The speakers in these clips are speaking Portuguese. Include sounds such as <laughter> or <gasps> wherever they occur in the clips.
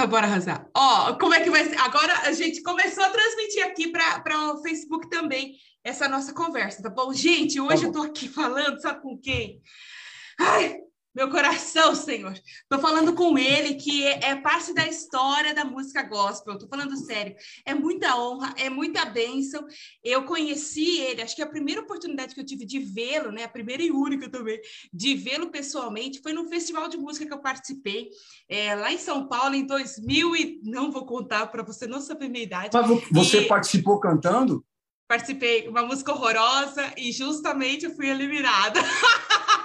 Então, bora arrasar. Ó, como é que vai ser? Agora a gente começou a transmitir aqui para o Facebook também essa nossa conversa, tá bom? Gente, hoje tá bom. eu tô aqui <laughs> falando, sabe com quem? Ai, meu coração, Senhor. Estou falando com ele, que é, é, parte da história da música gospel. Estou falando sério. É muita honra, é muita bênção. Eu conheci ele, acho que a primeira oportunidade que eu tive de vê-lo, né? A primeira e única também, de vê-lo pessoalmente, foi num festival de música que eu participei, é, lá em São Paulo, em 2000 e... Não vou contar para você não saber minha idade. Mas você e... participou cantando? Participei, uma música horrorosa, e justamente eu fui eliminada. <laughs>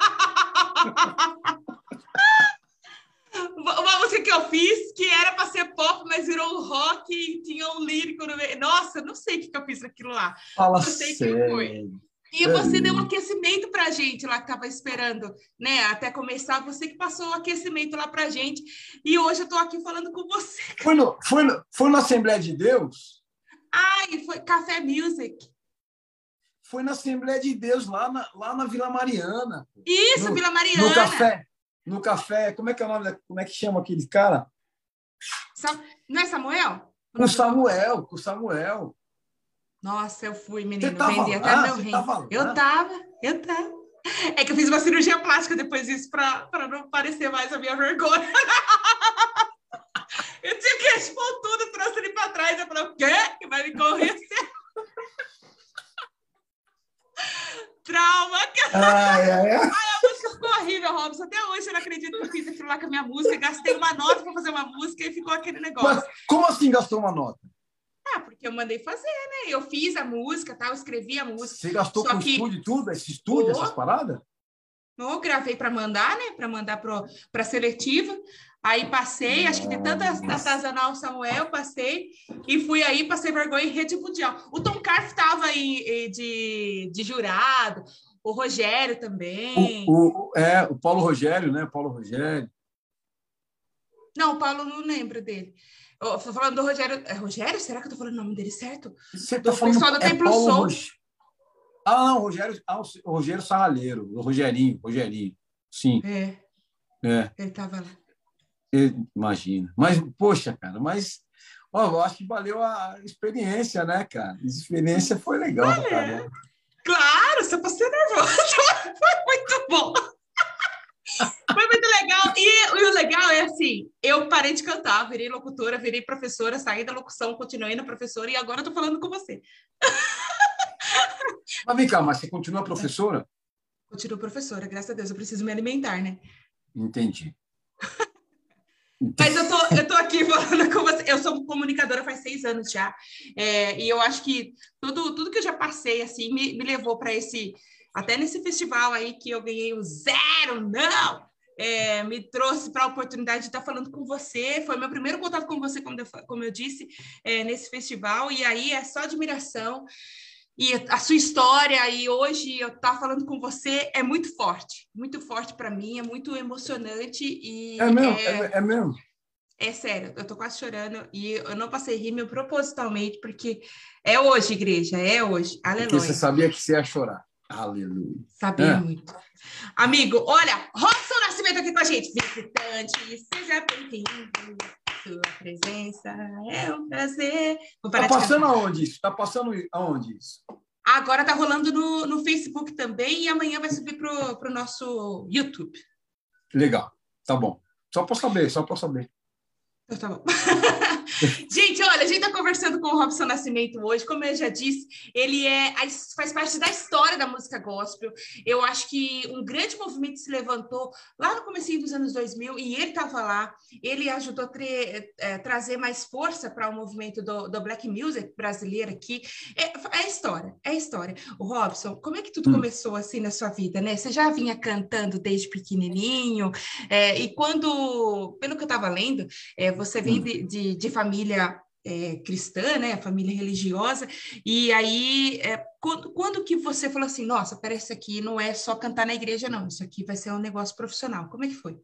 Uma música que eu fiz que era para ser pop, mas virou rock e tinha um lírico no meio. Nossa, não sei o que, que eu fiz aquilo lá. Fala não sei sério. que foi. E você deu um aquecimento para a gente lá que estava esperando, né? Até começar, você que passou o aquecimento lá para a gente. E hoje eu estou aqui falando com você. Foi, no, foi, no, foi na Assembleia de Deus? Ai, foi Café Music foi na Assembleia de Deus, lá na, lá na Vila Mariana. Isso, no, Vila Mariana. No café. No café. Como é que é o nome? Como é que chama aquele cara? Não é Samuel? Com o Samuel, com o Samuel. Nossa, eu fui, menino. Vendi até meu rim. Eu tava, eu tava. É que eu fiz uma cirurgia plástica depois disso para não parecer mais a minha vergonha. <laughs> eu tinha que expor tudo, trouxe ele para trás. Eu falei, o quê? Que vai me correr? Trauma. Ai, ai, ai. <laughs> ai, a música ficou horrível, Robson. Até hoje eu não acredito que eu fiz aquilo lá com a minha música. Gastei uma nota para fazer uma música e ficou aquele negócio. Mas como assim gastou uma nota? Ah, porque eu mandei fazer, né? Eu fiz a música, tal, escrevi a música. Você gastou com que... estúdio e tudo? Esse estúdio, oh, essas paradas? Eu gravei para mandar, né? Para mandar para seletiva. Aí passei, acho que de tanta artesanal Samuel, passei e fui aí, passei vergonha em rede mundial. O Tom Carf estava aí de, de jurado, o Rogério também. O, o, é, o Paulo Rogério, né? Paulo Rogério. Não, o Paulo não lembra dele. Eu tô falando do Rogério. É Rogério? Será que eu tô falando o nome dele certo? Você tá falando pessoal do é Templo Paulo Rog... Ah, não, o Rogério, ah, o Rogério Sarralheiro, o Rogerinho, Rogerinho. Sim. É. É. Ele tava lá. Imagina. Mas, poxa, cara, mas ó, eu acho que valeu a experiência, né, cara? A experiência foi legal, é. cara. Claro, você passou nervoso. <laughs> foi muito bom. <laughs> Foi muito legal. E, e, o legal é assim: eu parei de cantar, virei locutora, virei professora, saí da locução, continuei na professora e agora tô falando com você. <laughs> Mas vem cá, mas você continua professora? Continuo professora, graças a Deus. Eu preciso me alimentar, né? Entendi. Mas eu tô, eu tô aqui falando com você. Eu sou comunicadora faz seis anos já. É, e eu acho que tudo, tudo que eu já passei, assim, me, me levou para esse... Até nesse festival aí que eu ganhei o zero, não! É, me trouxe para a oportunidade de estar falando com você. Foi meu primeiro contato com você, como eu, como eu disse, é, nesse festival. E aí é só admiração e a sua história e hoje eu estar tá falando com você é muito forte, muito forte para mim, é muito emocionante e é mesmo, é, é, é, mesmo. É sério, eu tô quase chorando e eu não passei rímel propositalmente porque é hoje, igreja, é hoje. Aleluia. Porque você sabia que você ia chorar. Aleluia. Sabia é. muito. Amigo, olha, Robson Nascimento aqui com a gente. Visitante, seja bem-vindo sua presença é um prazer. Está passando aonde isso? Está passando aonde isso? Agora está rolando no, no Facebook também e amanhã vai subir para o nosso YouTube. Legal, tá bom. Só para saber, só para saber. Então, tá bom. <laughs> gente, olha, a gente está conversando com o Robson Nascimento hoje. Como eu já disse, ele é faz parte da história da música gospel. Eu acho que um grande movimento se levantou lá no começo dos anos 2000 e ele estava lá. Ele ajudou a tra é, trazer mais força para o movimento do, do, black music brasileiro aqui. É, é história, é história. O Robson, como é que tudo hum. começou assim na sua vida, né? Você já vinha cantando desde pequenininho é, e quando, pelo que eu estava lendo, é, você vem de, de, de família é, cristã, né, família religiosa, e aí é, quando, quando, que você falou assim, nossa, parece aqui não é só cantar na igreja, não, isso aqui vai ser um negócio profissional. Como é que foi?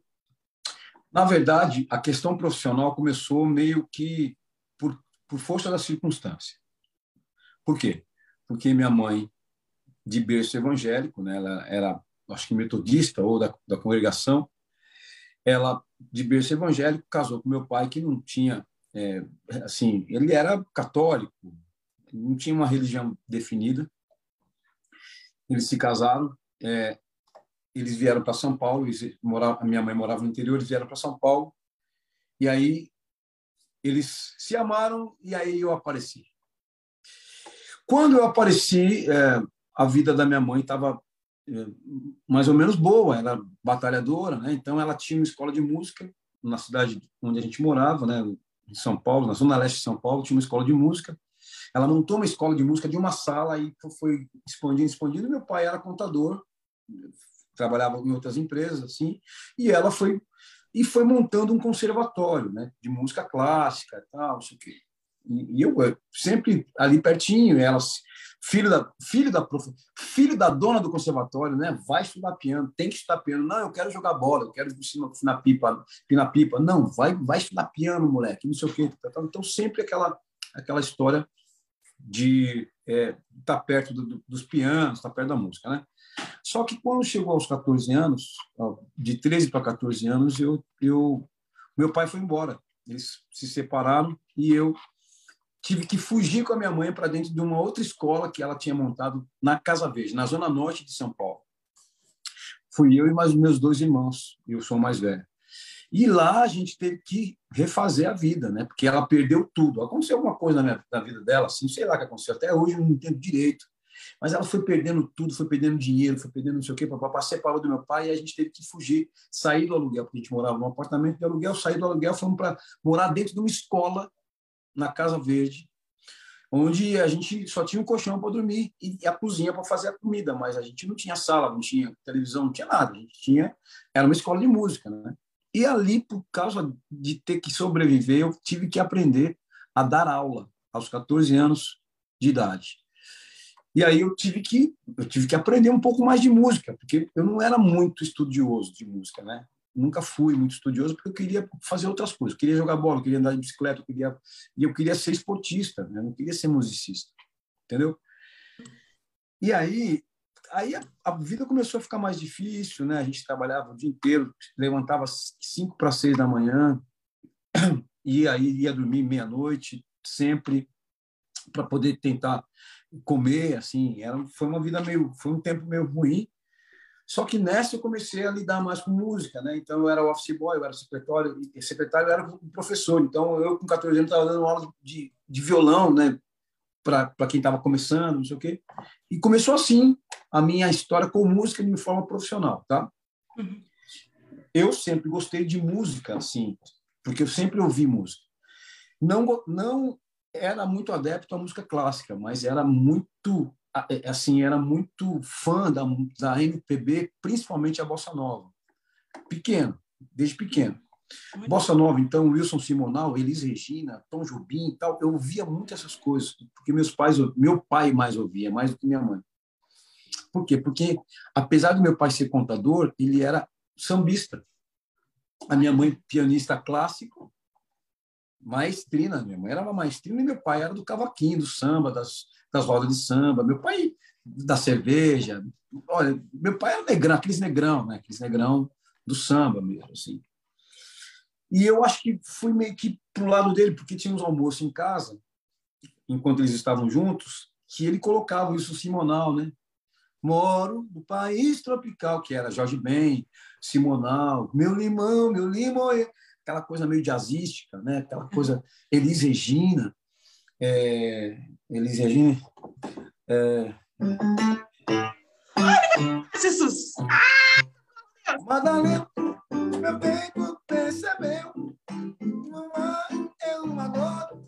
Na verdade, a questão profissional começou meio que por, por força da circunstância. Por quê? Porque minha mãe, de berço evangélico, né, ela era, acho que metodista ou da, da congregação, ela, de berço evangélico, casou com meu pai, que não tinha, é, assim, ele era católico, não tinha uma religião definida. Eles se casaram, é, eles vieram para São Paulo, eles moravam, a minha mãe morava no interior, eles vieram para São Paulo, e aí eles se amaram, e aí eu apareci. Quando eu apareci, é, a vida da minha mãe estava mais ou menos boa, ela era batalhadora, né? Então ela tinha uma escola de música na cidade onde a gente morava, né? Em São Paulo, na zona leste de São Paulo, tinha uma escola de música. Ela montou uma escola de música de uma sala e foi expandindo, expandindo. Meu pai era contador, trabalhava em outras empresas assim, e ela foi e foi montando um conservatório, né, de música clássica, tal, não sei o quê. E eu sempre ali pertinho, ela filho da filho da prof, filho da dona do conservatório, né? Vai estudar piano, tem que estudar piano. Não, eu quero jogar bola, eu quero na pipa, na pipa. Não, vai vai estudar piano, moleque, não sei o quê. Então sempre aquela aquela história de é, estar tá perto do, dos pianos, estar tá perto da música, né? Só que quando chegou aos 14 anos, de 13 para 14 anos, eu, eu meu pai foi embora. Eles se separaram e eu tive que fugir com a minha mãe para dentro de uma outra escola que ela tinha montado na Casa Verde, na zona norte de São Paulo. Fui eu e mais meus dois irmãos, eu sou mais velho. E lá a gente teve que refazer a vida, né? Porque ela perdeu tudo. Aconteceu alguma coisa na, minha, na vida dela, assim, sei lá o que aconteceu. Até hoje eu não entendo direito. Mas ela foi perdendo tudo, foi perdendo dinheiro, foi perdendo não sei o quê. Papai separou do meu pai e a gente teve que fugir, sair do aluguel, porque a gente morava num apartamento de aluguel, sair do aluguel, fomos para morar dentro de uma escola na Casa Verde, onde a gente só tinha um colchão para dormir e a cozinha para fazer a comida, mas a gente não tinha sala, não tinha televisão, não tinha nada. A gente tinha era uma escola de música, né? E ali, por causa de ter que sobreviver, eu tive que aprender a dar aula aos 14 anos de idade. E aí eu tive que eu tive que aprender um pouco mais de música, porque eu não era muito estudioso de música, né? Nunca fui muito estudioso porque eu queria fazer outras coisas. Eu queria jogar bola, eu queria andar de bicicleta, eu queria e eu queria ser esportista, né? eu não queria ser musicista, entendeu? E aí aí a, a, vida começou a ficar mais difícil, né? A gente trabalhava o dia inteiro, levantava cinco para seis da manhã <clears throat> e aí ia dormir meia noite sempre para poder tentar comer, assim, era, foi uma vida meio, foi um tempo meio ruim. Só que nessa eu comecei a lidar mais com música, né? Então eu era office boy, eu era secretário, e secretário eu era professor. Então eu com 14 anos estava dando aula de, de violão, né? Para quem estava começando, não sei o quê. E começou assim a minha história com música de forma profissional, tá? Uhum. Eu sempre gostei de música, assim, porque eu sempre ouvi música. Não, não era muito adepto à música clássica, mas era muito assim era muito fã da, da MPB, principalmente a bossa nova. Pequeno, desde pequeno. Bossa Nova, então, Wilson Simonal, Elis Regina, Tom Jobim e tal, eu ouvia muito essas coisas, porque meus pais, meu pai mais ouvia, mais do que minha mãe. Por quê? Porque, apesar do meu pai ser contador, ele era sambista. A minha mãe, pianista clássico, maestrina. Minha mãe era uma maestrina e meu pai era do cavaquinho, do samba, das, das rodas de samba. Meu pai da cerveja. Olha, meu pai era negrão, aqueles negrão, né? Aqueles negrão do samba mesmo, assim. E eu acho que fui meio que pro lado dele, porque tínhamos almoço em casa, enquanto eles estavam juntos, que ele colocava isso Simonal, né? Moro no país tropical, que era Jorge Ben, Simonal, meu limão, meu limão aquela coisa meio jazzística, né? aquela coisa Elis Regina. É, Elis Regina. É... Jesus! Ah, Madalena, meu bem, tu percebeu? É uma gota.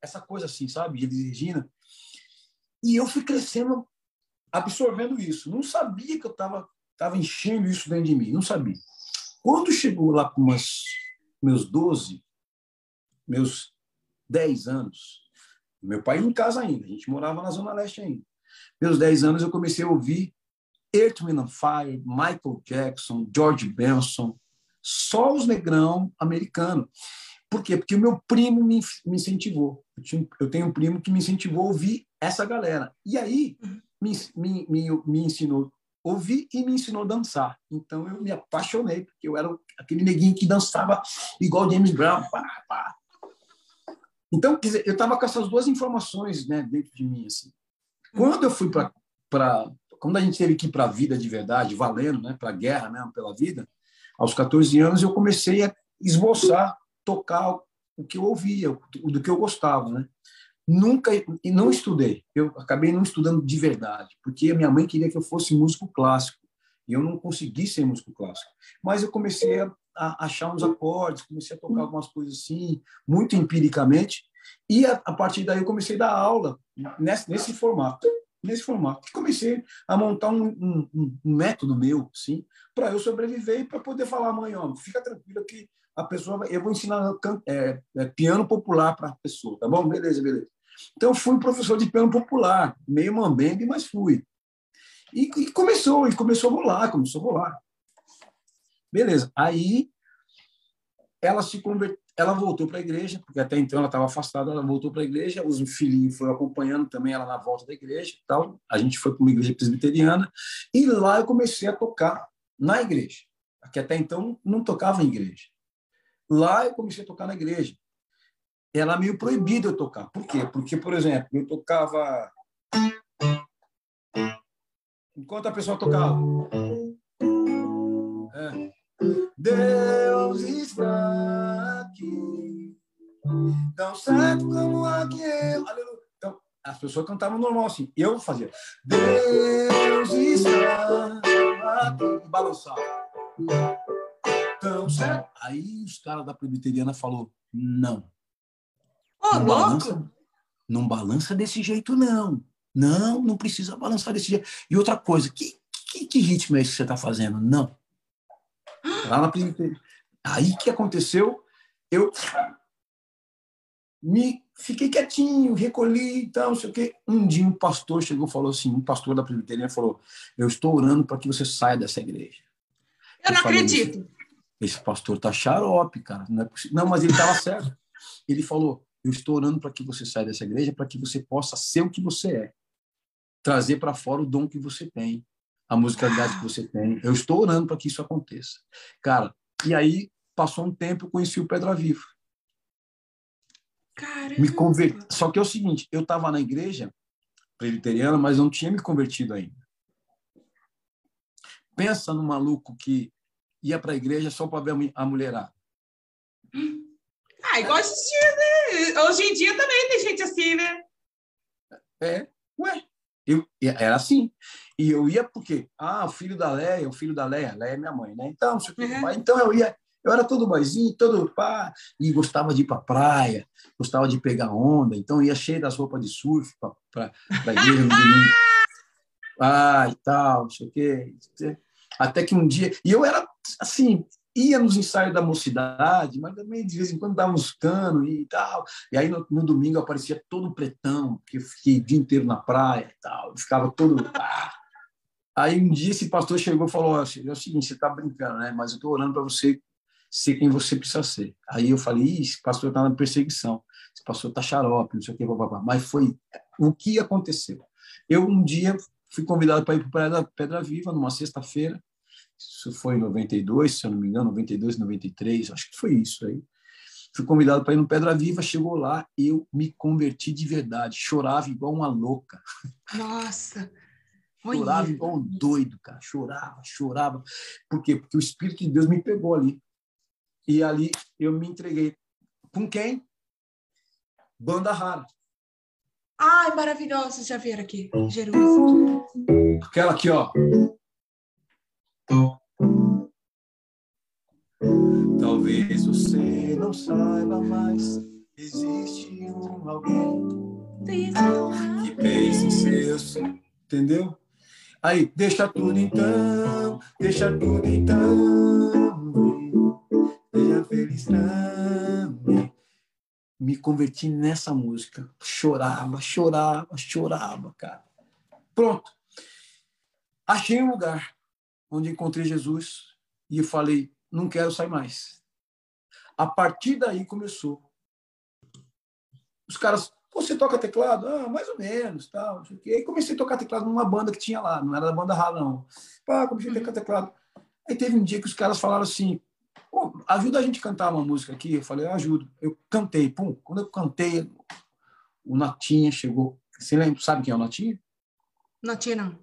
Essa coisa assim, sabe? Elis Regina. E eu fui crescendo, absorvendo isso. Não sabia que eu estava tava enchendo isso dentro de mim, não sabia. Quando chegou lá com umas, meus 12, meus 10 anos, meu pai em casa ainda, a gente morava na Zona Leste ainda. Meus 10 anos eu comecei a ouvir Earth, Wind Fire, Michael Jackson, George Benson, só os negrão americanos. Por quê? Porque o meu primo me, me incentivou. Eu, tinha, eu, tenho um primo que me incentivou a ouvir essa galera. E aí me, me, me, me ensinou ouvi e me ensinou a dançar. Então eu me apaixonei, porque eu era aquele neguinho que dançava igual James Brown. Pá, pá. Então, dizer, eu estava com essas duas informações né, dentro de mim. Assim. Quando eu fui para. Quando a gente teve que ir para a vida de verdade, valendo, né, para a guerra mesmo, pela vida, aos 14 anos eu comecei a esboçar, tocar o que eu ouvia, do que eu gostava. Né? Nunca, e não estudei. Eu acabei não estudando de verdade, porque a minha mãe queria que eu fosse músico clássico. E eu não consegui ser músico clássico. Mas eu comecei a, a achar uns acordes, comecei a tocar algumas coisas assim, muito empiricamente. E a, a partir daí eu comecei a dar aula nesse, nesse formato. Nesse formato. Comecei a montar um, um, um método meu, sim, para eu sobreviver e para poder falar, mãe, ó, fica tranquila que a pessoa, eu vou ensinar é, é, piano popular para a pessoa, tá bom? Beleza, beleza. Então, fui professor de piano popular, meio mambembe, mas fui. E, e, começou, e começou a rolar, começou a rolar. Beleza. Aí, ela se converteu, ela voltou para a igreja, porque até então ela estava afastada, ela voltou para a igreja, os filhinhos foram acompanhando também ela na volta da igreja tal. A gente foi para uma igreja presbiteriana, e lá eu comecei a tocar na igreja, que até então não tocava em igreja. Lá eu comecei a tocar na igreja era meio proibido eu tocar. Por quê? Porque, por exemplo, eu tocava. Enquanto a pessoa tocava. É. Deus está aqui, tão certo como aqui eu. Aleluia. Então, as pessoas cantavam normal assim. Eu fazia. Deus está aqui. E balançava. Tão certo. Aí os caras da presbiteriana falou não Oh, não, balança, não balança desse jeito, não. Não, não precisa balançar desse jeito. E outra coisa, que, que, que ritmo é esse que você está fazendo? Não. Lá na Aí que aconteceu? Eu me fiquei quietinho, recolhi e tal, não sei o quê. Um dia um pastor chegou e falou assim, um pastor da presbiteriana falou, eu estou orando para que você saia dessa igreja. Eu, eu não acredito. Esse pastor tá xarope, cara. Não, é não mas ele estava certo. Ele falou, eu estou orando para que você saia dessa igreja, para que você possa ser o que você é. Trazer para fora o dom que você tem, a musicalidade que você tem. Eu estou orando para que isso aconteça. Cara, e aí passou um tempo, eu conheci o Pedra Viva. Caramba. Me converti. Só que é o seguinte, eu estava na igreja presbiteriana, mas não tinha me convertido ainda. Pensa no maluco que ia para a igreja só para ver a mulherada. Ah, igual assistir, né? Hoje em dia também tem gente assim, né? É, ué. Eu, era assim. E eu ia porque, ah, o filho da Leia, o filho da Leia, Leia é minha mãe, né? Então, uhum. então eu ia, eu era todo boizinho, todo pá, e gostava de ir para praia, gostava de pegar onda, então ia cheio das roupas de surf para a igreja no domingo. <laughs> Ah, e tal, não sei o quê. Até que um dia. E eu era, assim, ia nos ensaios da mocidade, mas também de vez em quando dava uns canos e tal. E aí no, no domingo aparecia todo pretão, porque eu fiquei o dia inteiro na praia e tal, ficava todo. Ah. Aí um dia esse pastor chegou e falou: é o seguinte, você está brincando, né? Mas eu estou orando para você ser quem você precisa ser. Aí eu falei: Ih, esse pastor está na perseguição, esse pastor está xarope, não sei o que, papapá. Mas foi o que aconteceu. Eu um dia fui convidado para ir para Pedra Viva, numa sexta-feira, isso foi em 92, se eu não me engano, 92, 93, acho que foi isso aí. Fui convidado para ir no Pedra Viva, chegou lá, eu me converti de verdade, chorava igual uma louca. Nossa! chorava igual um doido, cara, chorava, chorava. Por quê? Porque o Espírito de Deus me pegou ali. E ali eu me entreguei. Com quem? Banda Rara. Ai, maravilhosa, já viram aqui, Jerusalém. Aquela aqui, ó. Talvez você não saiba, mas existe um alguém que pensa em seus. Entendeu? Aí, deixa tudo então, deixa tudo então, seja feliz também. Me converti nessa música. Chorava, chorava, chorava, cara. Pronto. Achei um lugar onde encontrei Jesus e falei, não quero sair mais. A partir daí começou. Os caras, você toca teclado? Ah, mais ou menos, tal. E aí comecei a tocar teclado numa banda que tinha lá, não era da banda Rala, não. Pá, comecei a tocar teclado. Aí teve um dia que os caras falaram assim, ajuda a gente a cantar uma música aqui. Eu falei, eu ajudo. Eu cantei, pum. Quando eu cantei, o Natinha chegou. Você lembra, sabe quem é o Natinha? Natinha, não.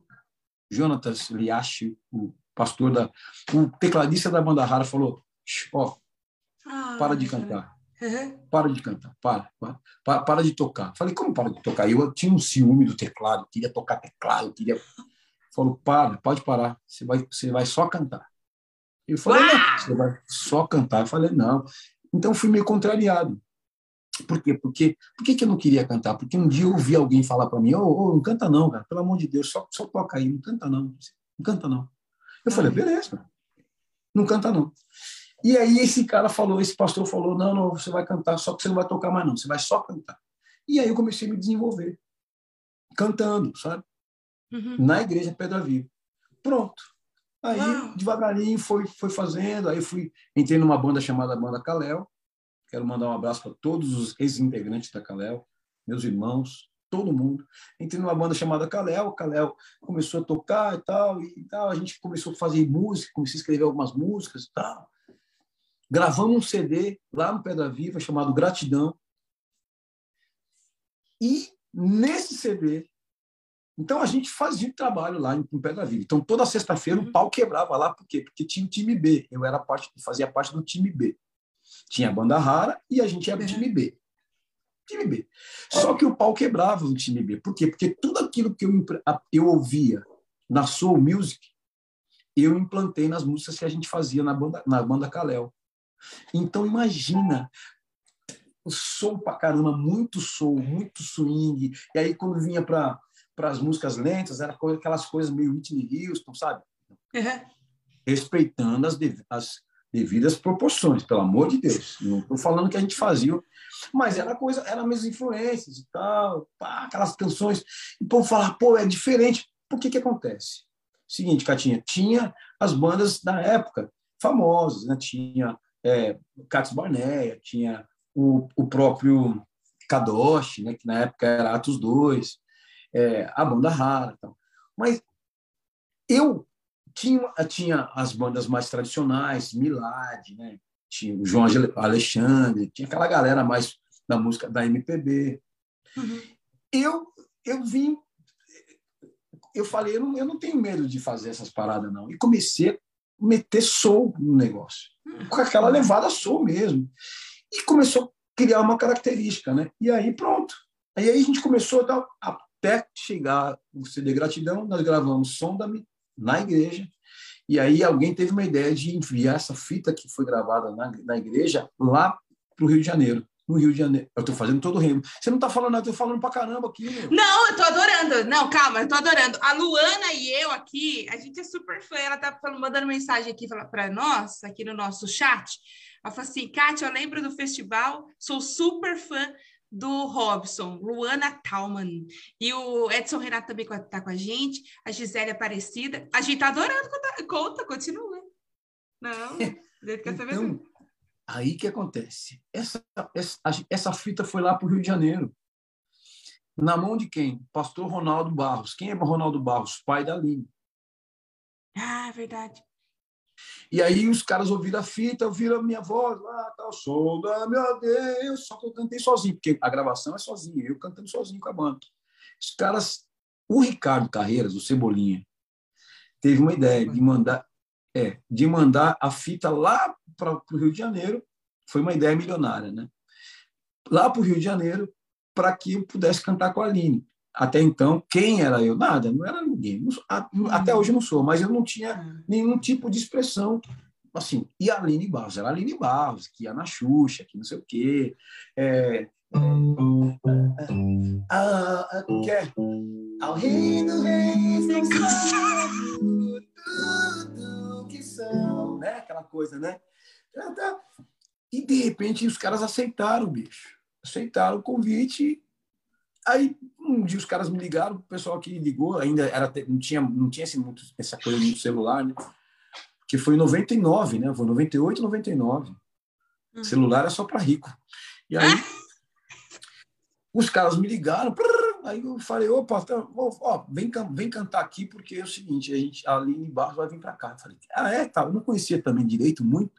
Jonatas Liachi, o pastor da... O tecladista da banda Rara falou, ó, ah, para de cantar. Uhum. <laughs> Para de cantar, para, para, para de tocar. Falei, como para de tocar? Eu tinha um ciúme do teclado, queria tocar teclado, queria. Falou, para, pode parar, você vai, você vai só cantar. Eu falei, não, você vai só cantar. Eu falei, não. Então fui meio contrariado. Por quê? Porque, por que, que eu não queria cantar? Porque um dia eu ouvi alguém falar para mim, ô, oh, oh, não canta não, cara, pelo amor de Deus, só, só toca aí, não canta não, não canta não. Eu falei, beleza, não canta não. E aí esse cara falou, esse pastor falou, não, não, você vai cantar, só que você não vai tocar mais não, você vai só cantar. E aí eu comecei a me desenvolver, cantando, sabe? Uhum. Na igreja Pedra Viva. Pronto. Aí, Uau. devagarinho, foi, foi fazendo. Aí fui, entrei numa banda chamada Banda Caléu. Quero mandar um abraço para todos os ex-integrantes da Caléu, meus irmãos, todo mundo. Entrei numa banda chamada Caléu. Caléu começou a tocar e tal, e tal. A gente começou a fazer música, comecei a escrever algumas músicas e tal. Gravamos um CD lá no Pedra Viva chamado Gratidão. E nesse CD, então a gente fazia o trabalho lá em Pedra Viva. Então toda sexta-feira o uhum. pau quebrava lá, por quê? Porque tinha o time B. Eu era parte, fazia parte do time B. Tinha a banda rara e a gente era o time B. Time B. Só que o pau quebrava no time B. Por quê? Porque tudo aquilo que eu, eu ouvia na Soul Music, eu implantei nas músicas que a gente fazia na banda, na banda Kalel. Então, imagina, soul pra caramba, muito soul, muito swing. E aí, quando vinha para as músicas lentas, era aquelas coisas meio Whitney Houston, sabe? Uhum. Respeitando as, as devidas proporções, pelo amor de Deus. Não estou falando que a gente fazia, mas era coisa, eram minhas influências e tal, pá, aquelas canções. E o povo fala, pô, é diferente. Por que que acontece? Seguinte, Catinha, tinha as bandas da época famosas, né? Tinha é, Catos Barneia, tinha o, o próprio Kadosh, né, que na época era Atos 2, é, a banda rara. Tal. Mas eu tinha, tinha as bandas mais tradicionais, Milad, né, tinha o João Alexandre, tinha aquela galera mais da música da MPB. Uhum. Eu, eu vim, eu falei, eu não, eu não tenho medo de fazer essas paradas, não. E comecei a meter soul no negócio com aquela levada soul mesmo. E começou a criar uma característica, né? E aí pronto. Aí a gente começou a dar, até chegar o CD Gratidão, nós gravamos Sonda-me na igreja. E aí alguém teve uma ideia de enviar essa fita que foi gravada na, na igreja lá para o Rio de Janeiro no Rio de Janeiro. Eu estou fazendo todo o remo. Você não está falando, eu estou falando para caramba aqui. Meu. Não, eu estou adorando. Não, calma, eu estou adorando. A Luana e eu aqui, a gente é super fã. Ela está mandando mensagem aqui para nós, aqui no nosso chat. Ela falou assim: Kátia, eu lembro do festival, sou super fã do Robson, Luana Talman. E o Edson Renato também está com a gente, a Gisele Aparecida. A gente está adorando, conta, conta continua. Não, <laughs> então, Aí que acontece? Essa, essa, essa fita foi lá para o Rio de Janeiro. Na mão de quem? Pastor Ronaldo Barros. Quem é Ronaldo Barros? Pai da Aline. Ah, verdade. E aí os caras ouviram a fita, ouviram a minha voz lá, tal, sou da meu Deus, só que eu cantei sozinho, porque a gravação é sozinho, eu cantando sozinho com a banda. Os caras, o Ricardo Carreiras, o Cebolinha, teve uma ideia de mandar, é, de mandar a fita lá para o Rio de Janeiro. Foi uma ideia milionária, né? Lá para o Rio de Janeiro, para que eu pudesse cantar com a Aline. Até então, quem era eu? Nada, não era ninguém. Até hoje não sou, mas eu não tinha é. nenhum tipo de expressão. Assim, e a Aline Barros, era a Aline Barros, que ia na Xuxa, que não sei o quê. É, é, ah, ah, que é, ao rei do reis, né? Aquela coisa, né? E de repente os caras aceitaram, bicho. Aceitaram o convite. Aí um dia os caras me ligaram, o pessoal que ligou, ainda era não tinha não tinha assim, muito essa coisa no celular, né? Que foi em 99, né? Foi 98, 99. Uhum. Celular é só para rico. E aí <laughs> os caras me ligaram, aí eu falei, opa, tá, ó, vem, vem cantar aqui, porque é o seguinte, a gente, a Aline Barros vai vir para cá. Eu falei, ah, é? Tá, eu não conhecia também direito muito.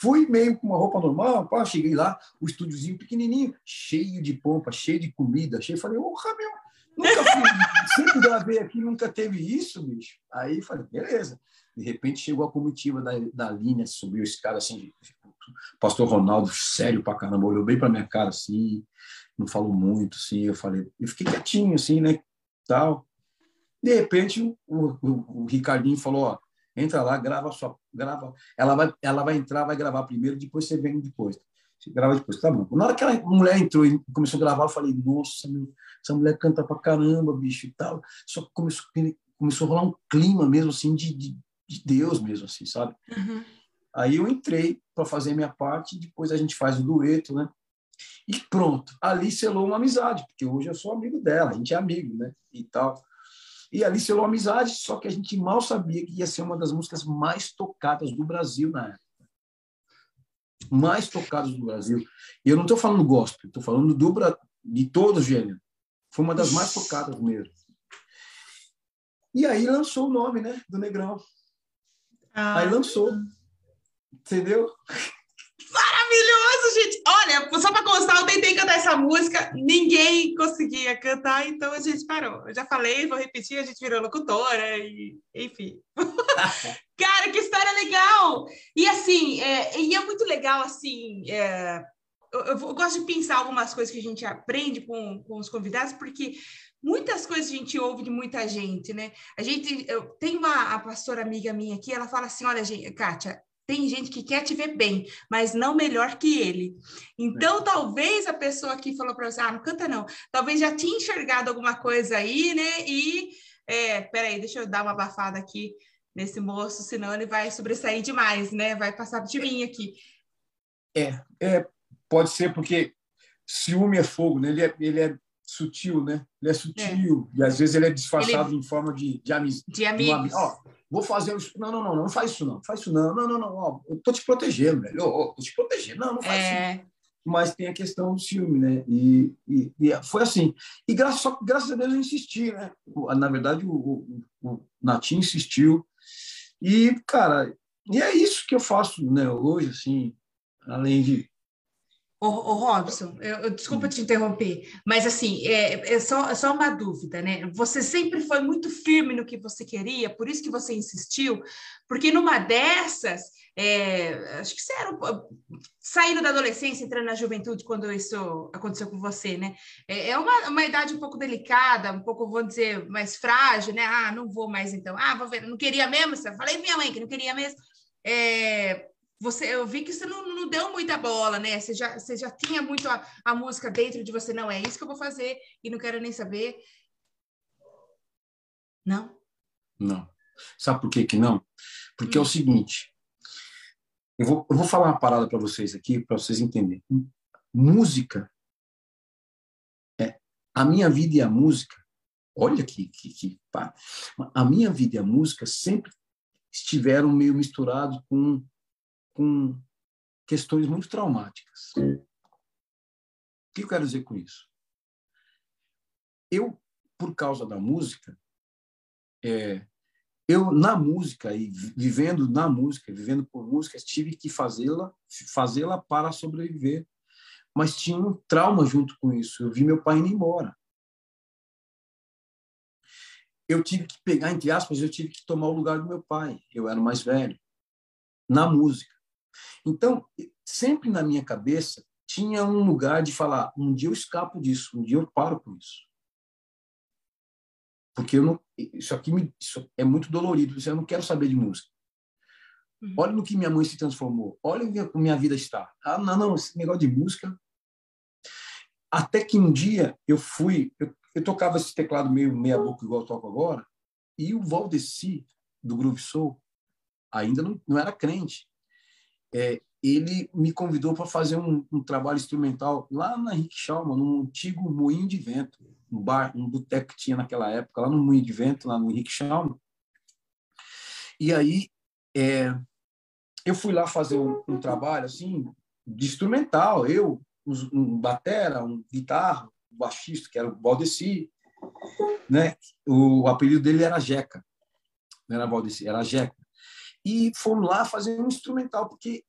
Fui meio com uma roupa normal, pá, cheguei lá, o estúdiozinho pequenininho, cheio de pompa, cheio de comida, cheio. Falei, porra, meu, nunca fui, <laughs> sempre gravei aqui, nunca teve isso, bicho. Aí falei, beleza. De repente chegou a comitiva da, da linha, subiu esse cara assim, pastor Ronaldo, sério pra caramba, olhou bem pra minha cara assim, não falou muito, assim, eu falei, eu fiquei quietinho, assim, né, tal. De repente, o, o, o Ricardinho falou, ó, entra lá, grava sua, grava, ela vai, ela vai entrar, vai gravar primeiro, depois você vem depois. Você grava depois, tá bom. Na hora que a mulher entrou e começou a gravar, eu falei, nossa, meu, essa mulher canta pra caramba, bicho, e tal. Só que começou, começou a rolar um clima mesmo, assim, de, de, de Deus mesmo, assim, sabe? Uhum. Aí eu entrei para fazer minha parte, depois a gente faz o dueto, né? E pronto, ali selou uma amizade, porque hoje eu sou amigo dela, a gente é amigo, né? E tal. E ali selou uma amizade, só que a gente mal sabia que ia ser uma das músicas mais tocadas do Brasil na época. Mais tocadas do Brasil. E eu não estou falando gospel, estou falando do, de todo o gênero. Foi uma das mais tocadas mesmo. E aí lançou o nome, né, do Negrão. Ah. Aí lançou. Entendeu? Gente! Olha, só para constar, eu tentei cantar essa música, ninguém conseguia cantar, então a gente parou. Eu já falei, vou repetir, a gente virou locutora, e, enfim. <laughs> Cara, que história legal! E assim, é, e é muito legal, assim, é, eu, eu, gosto de pensar algumas coisas que a gente aprende com, com os convidados, porque muitas coisas a gente ouve de muita gente, né? A gente, eu tenho uma a pastora amiga minha aqui, ela fala assim, olha, gente, Kátia, tem gente que quer te ver bem, mas não melhor que ele. Então, é. talvez a pessoa que falou para você, ah, não canta não, talvez já tinha enxergado alguma coisa aí, né? E, é, peraí, deixa eu dar uma abafada aqui nesse moço, senão ele vai sobressair demais, né? Vai passar de mim aqui. É, é pode ser porque ciúme é fogo, né? Ele é, ele é sutil, né? Ele é sutil é. e às vezes ele é disfarçado ele... em forma de, de, amiz... de amigos. De Ó, vou fazer isso. Não, não, não, não faz isso não, faz isso não. Não, não, não, ó, eu tô te protegendo, velho. Eu, tô te protegendo. Não, não faz é... isso. Mas tem a questão do ciúme, né? E, e, e, foi assim. E graças, só, graças a Deus eu insisti, né? Na verdade, o, o, o Natinho insistiu. E, cara, e é isso que eu faço né, hoje, assim, além de Ô, ô Robson, eu, eu, desculpa te interromper, mas assim, é, é, só, é só uma dúvida, né? Você sempre foi muito firme no que você queria, por isso que você insistiu, porque numa dessas, é, acho que você era saindo da adolescência, entrando na juventude, quando isso aconteceu com você, né? É, é uma, uma idade um pouco delicada, um pouco, vou dizer, mais frágil, né? Ah, não vou mais então. Ah, vou ver, não queria mesmo? Falei minha mãe que não queria mesmo. É, você, eu vi que você não, não deu muita bola, né? Você já, você já tinha muito a, a música dentro de você. Não, é isso que eu vou fazer e não quero nem saber. Não? Não. Sabe por que que não? Porque hum. é o hum. seguinte, eu vou, eu vou falar uma parada para vocês aqui, para vocês entenderem. Música, é, a minha vida e a música, olha que, que, que pá, a minha vida e a música sempre estiveram meio misturados com com questões muito traumáticas. O que eu quero dizer com isso? Eu, por causa da música, é, eu na música e vivendo na música, vivendo por música, tive que fazê-la, fazê-la para sobreviver. Mas tinha um trauma junto com isso. Eu vi meu pai indo embora. Eu tive que pegar, entre aspas, eu tive que tomar o lugar do meu pai. Eu era mais velho. Na música. Então, sempre na minha cabeça tinha um lugar de falar: um dia eu escapo disso, um dia eu paro com isso. Porque eu não, isso aqui me, isso é muito dolorido, eu não quero saber de música. Uhum. Olha no que minha mãe se transformou, olha como minha vida está. Ah, não, não, esse negócio de música. Até que um dia eu fui, eu, eu tocava esse teclado meio meia boca igual eu toco agora, e o Valdeci, do Groove Soul, ainda não, não era crente é, ele me convidou para fazer um, um, trabalho instrumental lá na Schaumann, num antigo moinho de vento, um bar, um boteco que tinha naquela época, lá no moinho de vento, lá no Schaumann. E aí é, eu fui lá fazer um, um, trabalho assim de instrumental, eu, um batera, um guitarra, baixista, que era o Valdeci, né? O apelido dele era Jeca, não era Valdeci, era Jeca. E fomos lá fazer um instrumental, porque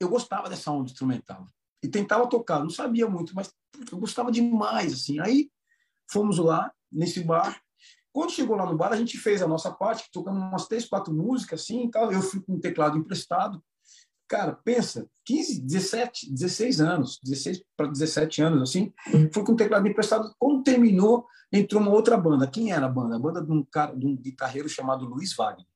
eu gostava dessa onda instrumental. E tentava tocar, não sabia muito, mas eu gostava demais, assim. Aí fomos lá, nesse bar. Quando chegou lá no bar, a gente fez a nossa parte, tocando umas três, quatro músicas, assim, e tal. Eu fui com um teclado emprestado. Cara, pensa, 15, 17, 16 anos, 16 para 17 anos, assim, fui com um teclado emprestado. Quando terminou, entrou uma outra banda. Quem era a banda? A banda de um, cara, de um guitarreiro chamado Luiz Wagner.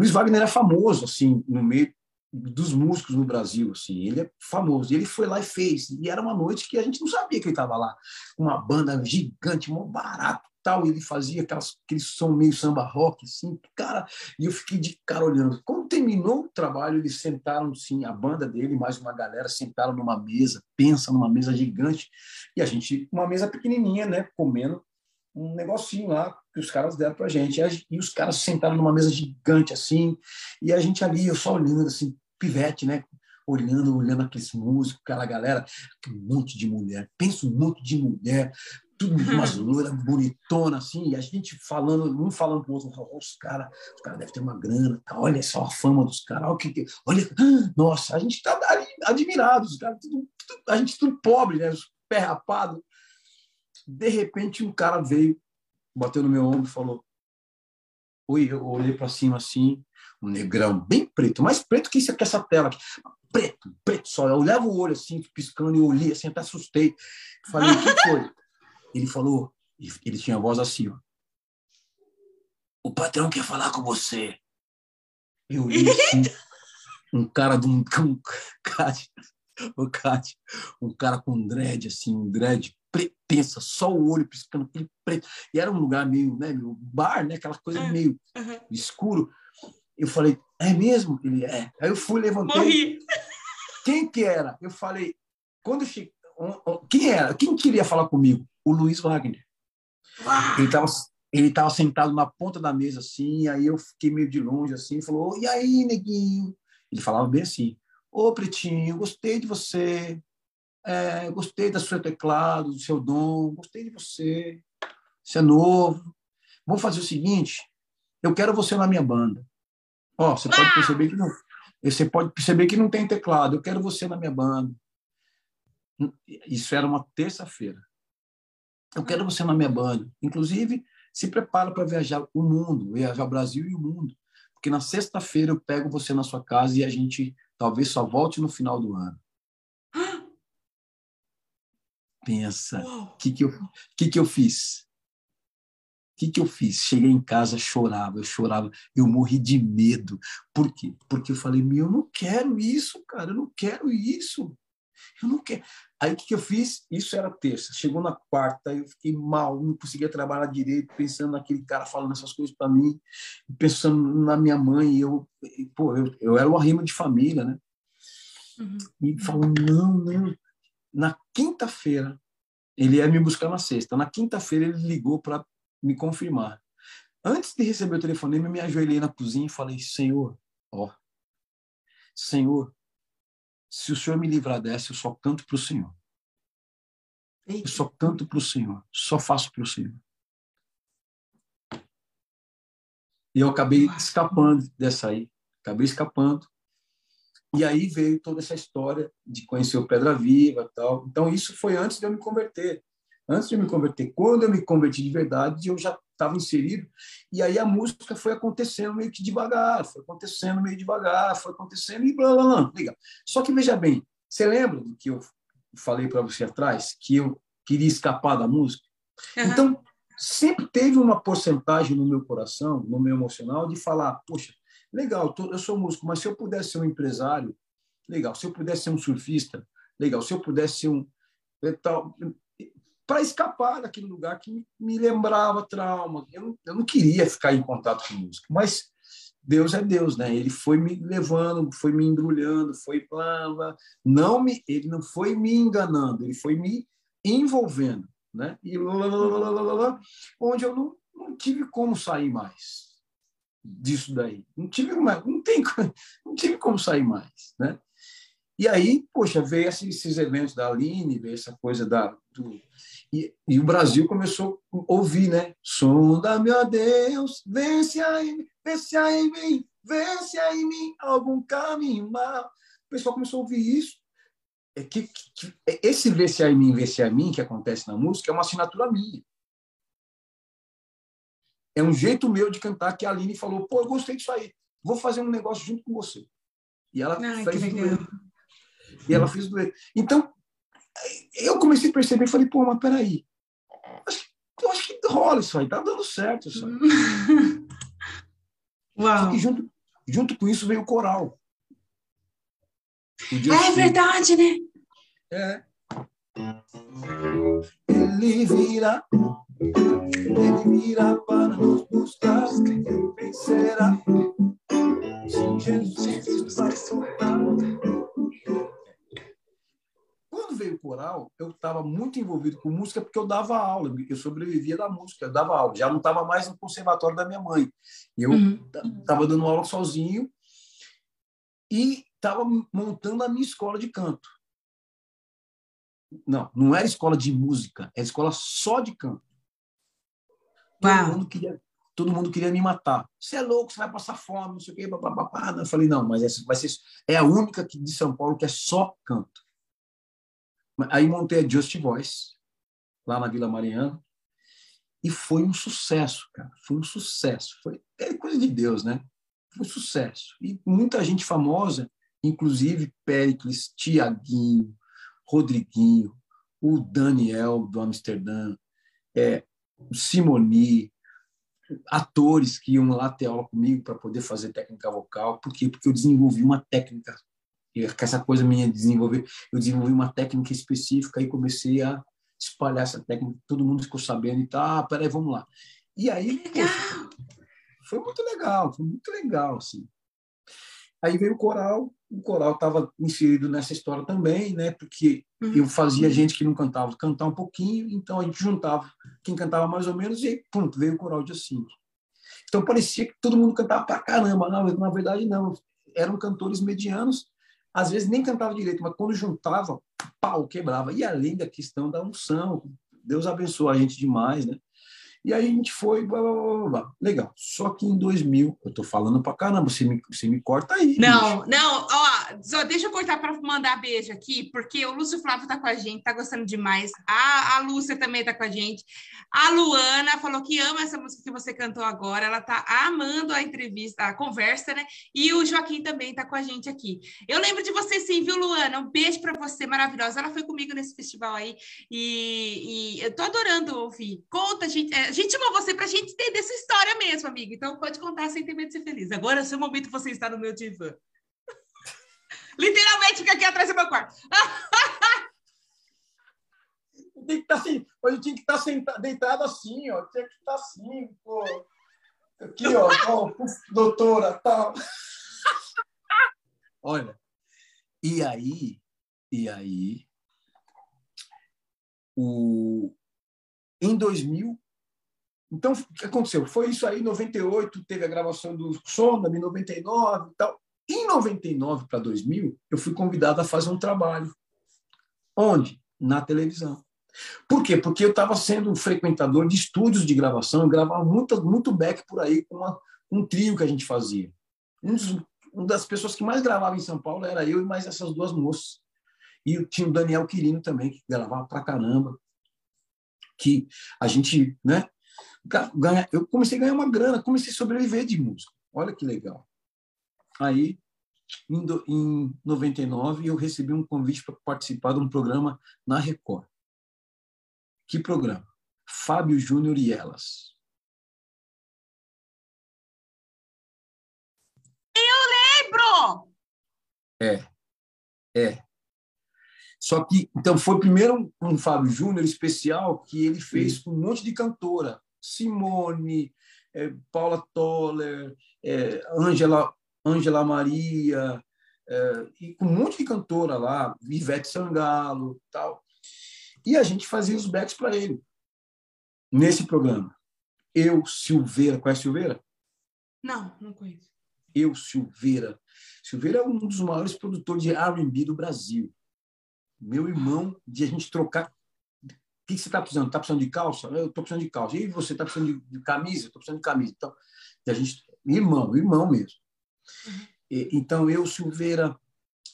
Luiz Wagner era famoso, assim, no meio dos músicos no Brasil, assim, ele é famoso. E ele foi lá e fez. E era uma noite que a gente não sabia que ele estava lá. Uma banda gigante, mó barato, tal. E ele fazia aquelas, aquele som meio samba rock, assim, cara. E eu fiquei de cara olhando. Quando terminou o trabalho, eles sentaram, sim, a banda dele, mais uma galera, sentaram numa mesa, pensa numa mesa gigante. E a gente, uma mesa pequenininha, né, comendo um negocinho lá que os caras deram pra gente. E os caras sentaram numa mesa gigante assim, e a gente ali, eu só olhando assim, pivete, né? Olhando, olhando aqueles músicos, aquela galera, um monte de mulher, penso um monte de mulher, tudo umas loiras bonitonas, assim, e a gente falando, um falando pro outro, oh, os caras os cara devem ter uma grana, tá, olha só a fama dos caras, olha, olha, <gasps> nossa, a gente tá admirado, os caras, tudo, tudo, a gente tudo pobre, né, os pé rapado, de repente, um cara veio, bateu no meu ombro e falou: Oi, eu olhei para cima assim, um negrão bem preto, mais preto que, isso, que essa tela aqui. Preto, preto só. Eu olhava o olho assim, piscando, e olhei assim, até assustei. Falei: O que foi? <laughs> Ele falou: Ele tinha a voz assim, ó. O patrão quer falar com você. Eu olhei <laughs> assim, um cara de um. <laughs> um Cátia, um cara com dread, assim, um dread pensa, só o olho piscando, aquele preto. E era um lugar meio, né, meio bar, né, aquela coisa é. meio uhum. escuro. Eu falei, é mesmo? Ele é. Aí eu fui, levantei. Morri. Quem que era? Eu falei, quando cheguei, quem era? Quem queria falar comigo? O Luiz Wagner. Ah. Ele estava ele tava sentado na ponta da mesa, assim, aí eu fiquei meio de longe, assim, falou, e aí, neguinho? Ele falava bem assim, ô, Pretinho, gostei de você, é, gostei do seu teclado, do seu dom, gostei de você, você é novo. Vamos fazer o seguinte, eu quero você na minha banda. Ó, você pode perceber que não, você pode perceber que não tem teclado. Eu quero você na minha banda. Isso era uma terça-feira. Eu quero você na minha banda. Inclusive, se prepara para viajar o mundo, viajar o Brasil e o mundo, porque na sexta-feira eu pego você na sua casa e a gente talvez só volte no final do ano. Pensa, o que, que, eu, que, que eu fiz? O que, que eu fiz? Cheguei em casa, chorava, eu chorava, eu morri de medo. Por quê? Porque eu falei, meu, eu não quero isso, cara, eu não quero isso. Eu não quero. Aí o que, que eu fiz? Isso era terça. Chegou na quarta, eu fiquei mal, não conseguia trabalhar direito, pensando naquele cara falando essas coisas para mim, pensando na minha mãe. Eu, pô, eu, eu era uma rima de família, né? Uhum. E falou, não, não, na quinta-feira, ele ia me buscar na sexta. Na quinta-feira, ele ligou para me confirmar. Antes de receber o telefonema, eu me ajoelhei na cozinha e falei: Senhor, ó, Senhor, se o Senhor me livrar dessa, eu só canto para o Senhor. Eu só canto para o Senhor, só faço para o Senhor. E eu acabei escapando dessa aí, acabei escapando. E aí veio toda essa história de conhecer o Pedra Viva tal. Então, isso foi antes de eu me converter. Antes de eu me converter. Quando eu me converti de verdade, eu já estava inserido. E aí a música foi acontecendo meio que devagar, foi acontecendo meio devagar, foi acontecendo e blá, blá, blá. Liga. Só que, veja bem, você lembra do que eu falei para você atrás? Que eu queria escapar da música? Uhum. Então, sempre teve uma porcentagem no meu coração, no meu emocional, de falar, poxa, legal, eu sou músico, mas se eu pudesse ser um empresário, legal. Se eu pudesse ser um surfista, legal. Se eu pudesse ser um eh, tal, para escapar daquele lugar que me lembrava trauma. Eu não, eu não queria ficar em contato com música, mas Deus é Deus, né? Ele foi me levando, foi me embrulhando, foi blá, não me, ele não foi me enganando, ele foi me envolvendo, né? E lá, lá, lá, onde eu não, não tive como sair mais disso daí. Não tive mais, não tem, <laughs> não tive como sair mais, né? E aí, poxa, veio esses eventos da Aline, veio essa coisa da. Do, e, e, o Brasil começou a ouvir, né? Sonda, meu Deus, vence aí, vence aí em mim, vence aí em mim algum caminho mal. O pessoal começou a ouvir isso. É que, que, é, esse vence aí em mim, vence aí em mim, que acontece na música, é uma assinatura minha. É um jeito meu de cantar que a Aline falou: pô, eu gostei disso aí, vou fazer um negócio junto com você. E ela Ai, fez o dueto. E ela fez dueto. Então, eu comecei a perceber, falei, pô, mas peraí, eu acho que rola isso aí, tá dando certo isso aí. <laughs> Uau. junto, junto com isso veio o coral. O é verdade, né? É. Ele vira, ele para nos buscar, vencerá. Sim, Jesus vai soltar veio o coral, eu estava muito envolvido com música porque eu dava aula, eu sobrevivia da música, eu dava aula. Já não estava mais no conservatório da minha mãe. Eu estava uhum. dando aula sozinho e estava montando a minha escola de canto. Não, não era escola de música, era escola só de canto. Todo mundo queria, todo mundo queria me matar. Você é louco, você vai passar fome, não sei o quê, papapá. Eu falei, não, mas essa vai ser é a única de São Paulo que é só canto. Aí montei a Just Voice, lá na Vila Mariana, e foi um sucesso, cara. Foi um sucesso. Foi é coisa de Deus, né? Foi um sucesso. E muita gente famosa, inclusive Pericles, Tiaguinho, Rodriguinho, o Daniel do Amsterdã, é, Simoni, atores que iam lá ter aula comigo para poder fazer técnica vocal. Por quê? Porque eu desenvolvi uma técnica e essa coisa minha de desenvolver, eu desenvolvi uma técnica específica e comecei a espalhar essa técnica, todo mundo ficou sabendo e tá, ah, peraí, vamos lá. E aí, poxa, foi muito legal, foi muito legal, assim. Aí veio o coral, o coral estava inserido nessa história também, né? Porque uhum. eu fazia gente que não cantava cantar um pouquinho, então a gente juntava quem cantava mais ou menos e pronto, veio o coral de assim. Então parecia que todo mundo cantava pra caramba, não, na verdade não, eram cantores medianos às vezes nem cantava direito, mas quando juntava, pau, quebrava. E além da questão da unção, Deus abençoa a gente demais, né? E aí a gente foi, blá, blá, blá, blá. legal. Só que em 2000, eu tô falando pra caramba, você me, você me corta aí. Não, bicho. não, ó, só deixa eu cortar para mandar beijo aqui, porque o Lúcio Flávio tá com a gente, tá gostando demais. A, a Lúcia também tá com a gente. A Luana falou que ama essa música que você cantou agora, ela tá amando a entrevista, a conversa, né? E o Joaquim também tá com a gente aqui. Eu lembro de você sim, viu, Luana? Um beijo para você, maravilhosa. Ela foi comigo nesse festival aí e, e eu tô adorando ouvir. Conta, gente. É, a gente chamou você para a gente entender sua história mesmo, amiga. Então pode contar sem ter medo de ser feliz. Agora é seu momento você está no meu divã. Literalmente fica aqui atrás do meu quarto. <laughs> Tem que estar tá assim, hoje tinha que estar tá sentado, deitado assim, ó. Tinha que estar tá assim, pô. Aqui, ó, <laughs> ó doutora, tal. <laughs> Olha, e aí, e aí, o, em 2000, então, o que aconteceu? Foi isso aí, em 98, teve a gravação do Sonda, em 99 e tal. Em 99 para 2000, eu fui convidado a fazer um trabalho. Onde? Na televisão. Por quê? Porque eu estava sendo um frequentador de estúdios de gravação, eu gravava muito, muito back por aí com uma, um trio que a gente fazia. Um dos, uma das pessoas que mais gravava em São Paulo era eu e mais essas duas moças. E tinha o Daniel Quirino também, que gravava pra caramba. Que a gente, né? ganhar, eu comecei a ganhar uma grana, comecei a sobreviver de música. Olha que legal. Aí, em, do, em 99, eu recebi um convite para participar de um programa na Record. Que programa? Fábio Júnior e Elas. Eu lembro! É, é. Só que, então, foi primeiro um, um Fábio Júnior especial que ele fez com um monte de cantora. Simone, é, Paula Toller, é, Angela, Angela Maria, é, e com um monte de cantora lá, Ivete Sangalo tal. E a gente fazia os backs para ele, nesse programa. Eu, Silveira, conhece Silveira? Não, não conheço. eu, Silveira. Silveira é um dos maiores produtores de R&B do Brasil. Meu irmão, de a gente trocar... O que você está precisando? Está precisando de calça? Eu estou precisando de calça. E você está precisando de, de camisa? Estou precisando de camisa. Então, a gente... Irmão, irmão mesmo. Uhum. E, então, eu, Silveira,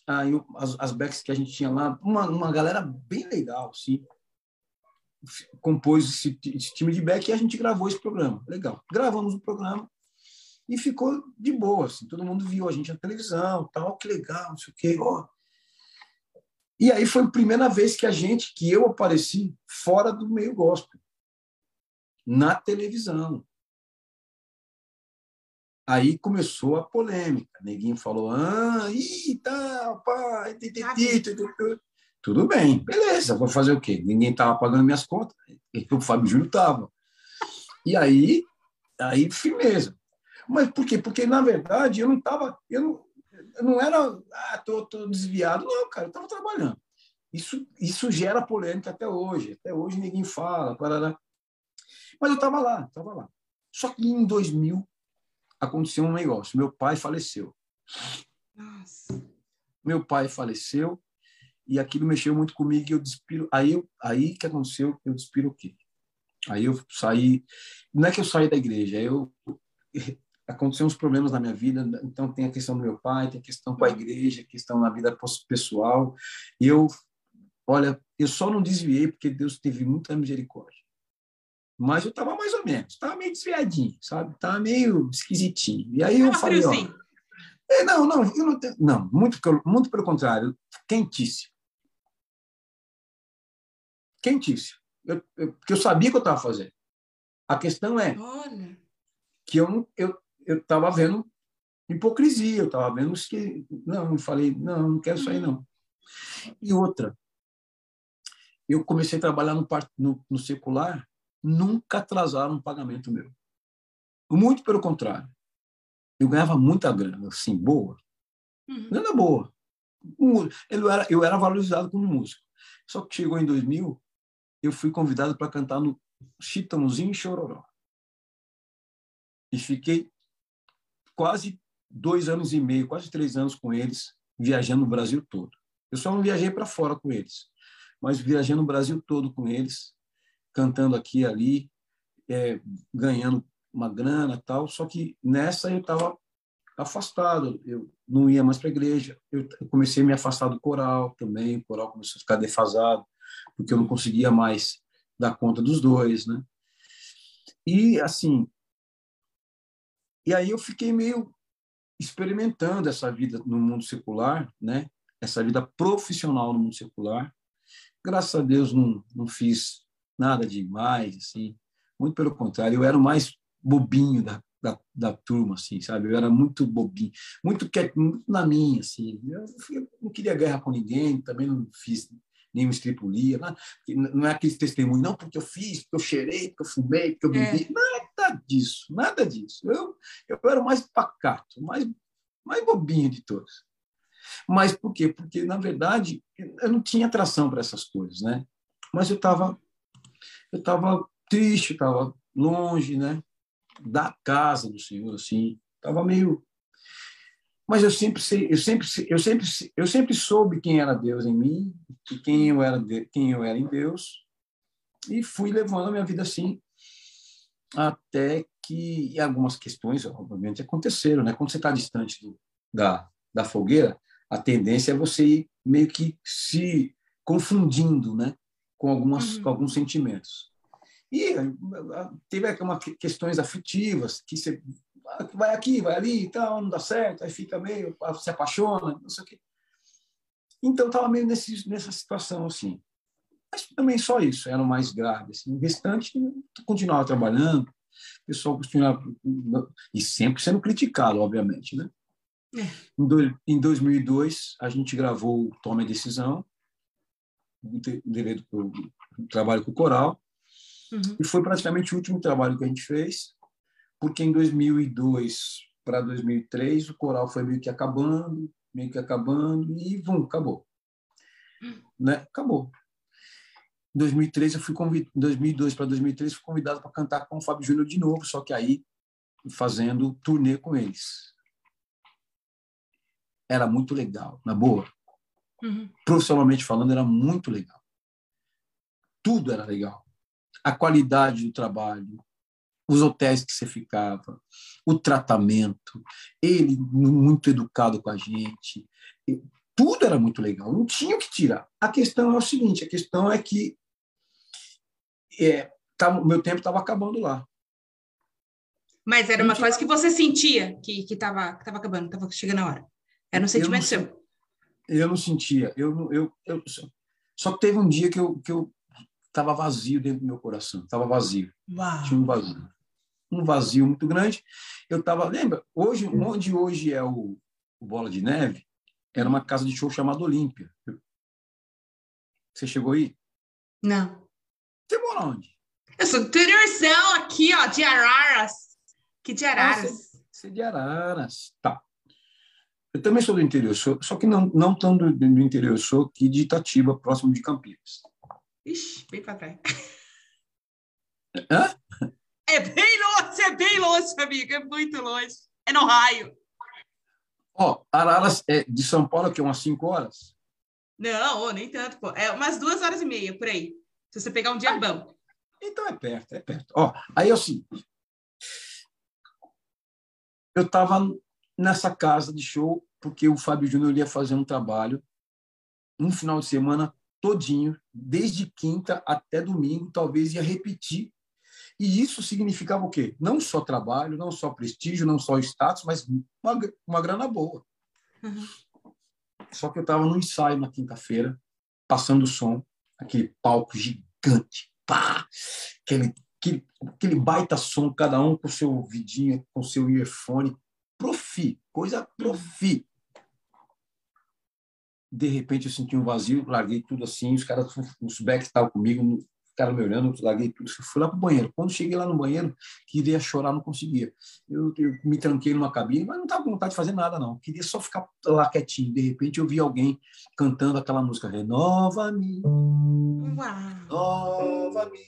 aí, as, as backs que a gente tinha lá, uma, uma galera bem legal, sim compôs esse, esse, time de back e a gente gravou esse programa. Legal. Gravamos o programa e ficou de boa. Assim, todo mundo viu a gente na televisão, tal, que legal, não sei o quê. Ó. E aí foi a primeira vez que a gente, que eu apareci fora do meio gospel, na televisão. Aí começou a polêmica. Neguinho falou: ah, ih, tá, pai, tudo bem, beleza, vou fazer o quê? Ninguém estava pagando minhas contas, <laughs> o Fábio Júnior estava. E aí, aí, firmeza. Mas por quê? Porque, na verdade, eu não estava, eu não, eu não era, ah, tô, tô desviado. Não, cara, eu estava trabalhando. Isso, isso gera polêmica até hoje. Até hoje ninguém fala. Parará. Mas eu estava lá, estava lá. Só que em 2000 aconteceu um negócio. Meu pai faleceu. Nossa. Meu pai faleceu e aquilo mexeu muito comigo e eu despiro. Aí, eu, aí que aconteceu, eu despiro o quê? Aí eu saí, não é que eu saí da igreja, eu aconteceram uns problemas na minha vida, então tem a questão do meu pai, tem a questão com a igreja, a questão na vida pessoal. E eu, olha, eu só não desviei porque Deus teve muita misericórdia. Mas eu estava mais ou menos, estava meio desviadinho, sabe? Estava meio esquisitinho. E aí eu falei, ó, é, não, não, eu não tenho, não, muito, muito pelo contrário, quentíssimo quentíssimo. Eu, eu, porque eu sabia o que eu estava fazendo. A questão é Olha. que eu eu eu estava vendo hipocrisia, eu estava vendo que não, eu falei não, não quero sair não. E outra, eu comecei a trabalhar no, no, no secular, nunca atrasaram um pagamento meu. Muito pelo contrário. Eu ganhava muita grana, assim, boa. Uhum. Grana boa. Eu era, eu era valorizado como músico. Só que chegou em 2000, eu fui convidado para cantar no Chitãozinho Chororó. E fiquei quase dois anos e meio, quase três anos com eles, viajando o Brasil todo. Eu só não viajei para fora com eles, mas viajando o Brasil todo com eles, cantando aqui e ali, é, ganhando uma grana tal. Só que nessa eu estava afastado, eu não ia mais para a igreja. Eu comecei a me afastar do coral também, o coral começou a ficar defasado porque eu não conseguia mais dar conta dos dois, né? E assim, e aí eu fiquei meio experimentando essa vida no mundo secular, né? Essa vida profissional no mundo secular. Graças a Deus não, não fiz nada demais, assim. Muito pelo contrário, eu era o mais bobinho da, da, da, turma, assim, sabe? Eu era muito bobinho, muito, quieto, muito na minha, assim. Eu, eu não queria guerra com ninguém, também não fiz nenhuma estripulia, não é aquele testemunho, não, porque eu fiz, porque eu cheirei, porque eu fumei, porque eu bebi, é. nada disso, nada disso. Eu, eu era o mais pacato, mais, mais bobinho de todos. Mas por quê? Porque, na verdade, eu não tinha atração para essas coisas, né? Mas eu estava eu tava triste, estava longe, né? Da casa do Senhor, assim, estava meio mas eu sempre sei, eu sempre eu sempre eu sempre soube quem era Deus em mim e quem eu era quem eu era em Deus e fui levando a minha vida assim até que algumas questões obviamente aconteceram né quando você está distante do, da da fogueira a tendência é você ir meio que se confundindo né com algumas uhum. com alguns sentimentos e teve algumas questões afetivas que você vai aqui, vai ali e tal, não dá certo, aí fica meio, se apaixona, não sei o quê. Então, estava meio nesse, nessa situação, assim. Mas também só isso, era o mais grave. Assim. O restante, continuava trabalhando, o pessoal continuava... E sempre sendo criticado, obviamente, né? É. Em, do, em 2002, a gente gravou Tome a Decisão, devido ao trabalho com o coral, uhum. e foi praticamente o último trabalho que a gente fez porque em 2002 para 2003 o coral foi meio que acabando, meio que acabando e vum, acabou. Né? Acabou. Em 2003 eu fui convidado, 2002 para 2003 fui convidado para cantar com o Fábio Júnior de novo, só que aí fazendo turnê com eles. era muito legal, na boa. Uhum. Profissionalmente falando, era muito legal. Tudo era legal. A qualidade do trabalho, os hotéis que você ficava, o tratamento, ele muito educado com a gente, tudo era muito legal, não tinha o que tirar. A questão é o seguinte, a questão é que é, tá, meu tempo estava acabando lá. Mas era uma coisa que você sentia que estava que tava acabando, estava chegando a hora. Era um sentimento eu não, seu. Eu não sentia. Eu, eu, eu, só que teve um dia que eu, que eu estava vazio dentro do meu coração. Estava vazio. Uau. Tinha um vazio. Um vazio muito grande. Eu estava... Lembra? Hoje, onde hoje é o, o Bola de Neve, era uma casa de show chamada Olímpia. Você chegou aí? Não. Você mora onde? Eu sou do interiorzão aqui, ó, de Araras. Que de Araras. Ah, você, você é de Araras. Tá. Eu também sou do interior, sou, só que não, não tão do, do interior, sou aqui de Itatiba, próximo de Campinas. Ixi, bem para trás. Hã? É bem longe, é bem longe, amigo, é muito longe. É no raio. Ó, Araras é de São Paulo, que é umas 5 horas? Não, nem tanto, pô. É umas duas horas e meia, por aí. Se você pegar um dia ah, bom. Então é perto, é perto. Ó, aí é o seguinte. Eu estava nessa casa de show porque o Fábio Júnior ia fazer um trabalho um final de semana todinho, desde quinta até domingo, talvez ia repetir. E isso significava o quê? Não só trabalho, não só prestígio, não só status, mas uma, uma grana boa. Uhum. Só que eu estava no ensaio na quinta-feira, passando o som, aquele palco gigante, pá, aquele, aquele, aquele baita som, cada um com seu vidinho, com seu earphone, profi, coisa profi. De repente eu senti um vazio, larguei tudo assim, os caras, os backs estavam comigo, ficaram me olhando, larguei tudo, fui lá para o banheiro. Quando cheguei lá no banheiro, queria chorar, não conseguia. Eu, eu me tranquei numa cabine, mas não estava com vontade de fazer nada, não. Queria só ficar lá quietinho. De repente eu vi alguém cantando aquela música, Renova-me, renova-me,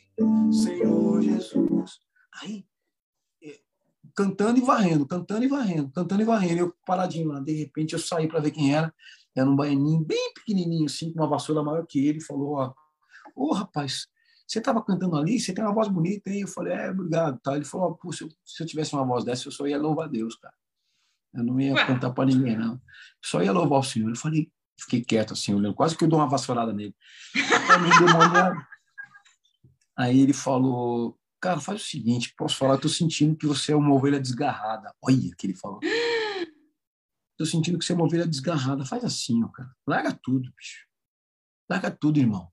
Senhor Jesus. Aí cantando e varrendo, cantando e varrendo, cantando e varrendo. Eu paradinho lá, de repente eu saí para ver quem era. Era um baianinho bem pequenininho, assim, com uma vassoura maior que ele. Falou: Ó, ô rapaz, você estava cantando ali, você tem uma voz bonita, hein? Eu falei: É, obrigado. Tá? Ele falou: Pô, se eu, se eu tivesse uma voz dessa, eu só ia louvar a Deus, cara. Eu não ia Ué. cantar para ninguém, não. Eu só ia louvar o Senhor. Eu falei: Fiquei quieto, assim, olhando. Quase que eu dou uma vassourada nele. Aí ele falou: Cara, faz o seguinte, posso falar, estou sentindo que você é uma ovelha desgarrada. Olha que ele falou. Estou sentindo que você é uma ovelha desgarrada. Faz assim, ó, cara. Larga tudo, bicho. Larga tudo, irmão.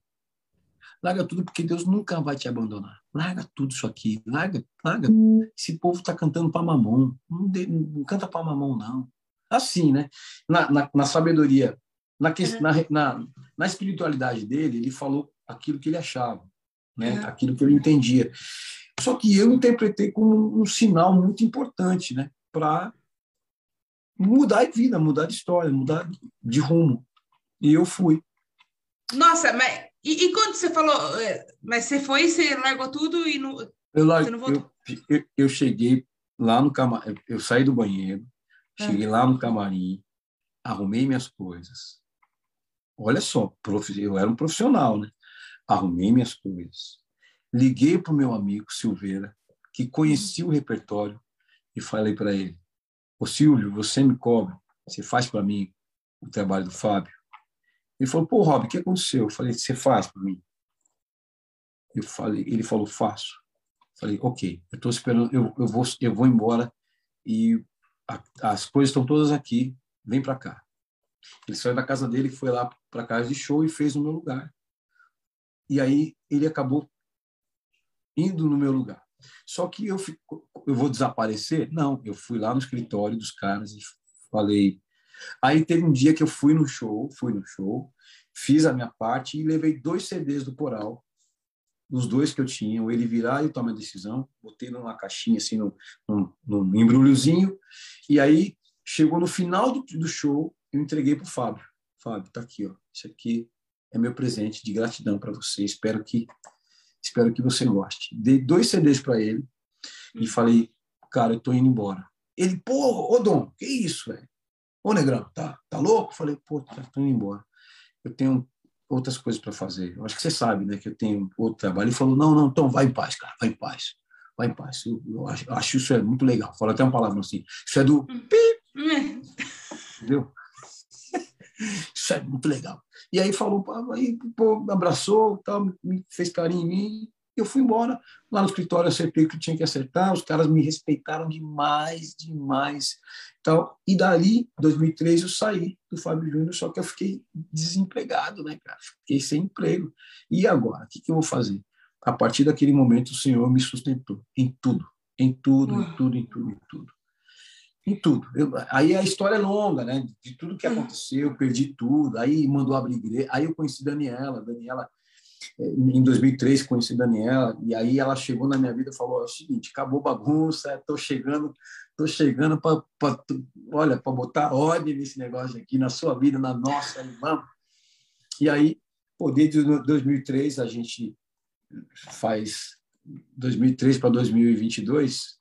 Larga tudo, porque Deus nunca vai te abandonar. Larga tudo isso aqui. Larga, larga. Esse povo está cantando para mamão. Não, de, não canta para mamão, não. Assim, né? Na, na, na sabedoria, na, na, na, na espiritualidade dele, ele falou aquilo que ele achava né? Uhum. Aquilo que eu entendia. Só que eu interpretei como um sinal muito importante, né? Para mudar de vida, mudar de história, mudar de rumo. E eu fui. Nossa, mas e, e quando você falou, é, mas você foi, você largou tudo e não, eu, largue, não? Eu, eu, eu, cheguei lá no camarim, eu saí do banheiro, cheguei lá no camarim, arrumei minhas coisas. Olha só, eu era um profissional, né? arrumei minhas coisas, liguei para o meu amigo Silveira, que conhecia o repertório, e falei para ele: Ô Silvio, você me cobra, você faz para mim o trabalho do Fábio? Ele falou: Pô, Rob, o que aconteceu? Eu falei: Você faz para mim? Eu falei, ele falou: Faço. Eu falei: Ok, eu estou esperando, eu, eu, vou, eu vou embora e a, as coisas estão todas aqui, vem para cá. Ele saiu da casa dele, foi lá para casa de show e fez no meu lugar. E aí ele acabou indo no meu lugar. Só que eu, fico, eu vou desaparecer? Não, eu fui lá no escritório dos caras e falei. Aí teve um dia que eu fui no show, fui no show, fiz a minha parte e levei dois CDs do coral, os dois que eu tinha, o Ele Virar e o Toma a Decisão, botei numa caixinha, assim, num, num, num embrulhozinho, e aí chegou no final do, do show, eu entreguei para o Fábio. Fábio, tá aqui, ó, isso aqui é meu presente de gratidão para você. Espero que espero que você goste. Dei dois CDs para ele e falei, cara, eu tô indo embora. Ele, pô, ô Dom, que isso, velho? Ô, Negrão, tá, tá louco? Falei, pô, tô indo embora. Eu tenho outras coisas para fazer. Eu acho que você sabe, né, que eu tenho outro trabalho. Ele falou, não, não, então vai em paz, cara, vai em paz. Vai em paz. Eu, eu, acho, eu acho, isso é muito legal. Fala até uma palavra assim. Isso é do hum. <laughs> Entendeu? <laughs> Isso é muito legal. E aí falou, aí, pô, abraçou, tal, me fez carinho em mim. Eu fui embora. Lá no escritório acertei o que tinha que acertar. Os caras me respeitaram demais, demais. Então, e dali, 2003, eu saí do Fábio Júnior, só que eu fiquei desempregado, né, cara? Fiquei sem emprego. E agora? O que, que eu vou fazer? A partir daquele momento, o Senhor me sustentou em tudo, em tudo, em tudo, em tudo, em tudo em tudo. Eu, aí a história é longa, né? De tudo que aconteceu, eu perdi tudo. Aí mandou abrir igreja. Aí eu conheci Daniela. Daniela, eh, em 2003, conheci Daniela. E aí ela chegou na minha vida e falou: é o seguinte, acabou bagunça, estou chegando, tô chegando para, olha, para botar ordem nesse negócio aqui na sua vida, na nossa, vamos. E aí, pô, desde 2003 a gente faz 2003 para 2022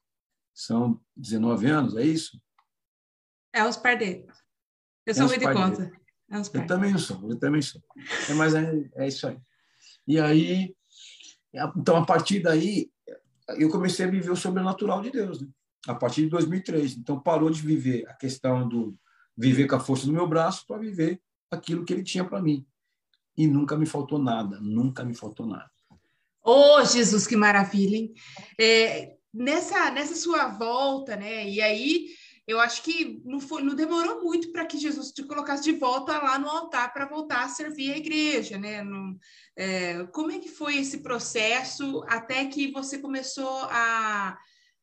são 19 anos, é isso? É os pardeiros. Eu sou é muito de conta. É eu também sou, eu também sou. É, mas é, é isso aí. E aí, então, a partir daí, eu comecei a viver o sobrenatural de Deus, né? a partir de 2003. Então, parou de viver a questão do viver com a força do meu braço para viver aquilo que ele tinha para mim. E nunca me faltou nada, nunca me faltou nada. Oh, Jesus, que maravilha, hein? É, nessa, nessa sua volta, né? E aí eu acho que não, foi, não demorou muito para que Jesus te colocasse de volta lá no altar para voltar a servir a igreja, né? No, é, como é que foi esse processo até que você começou a,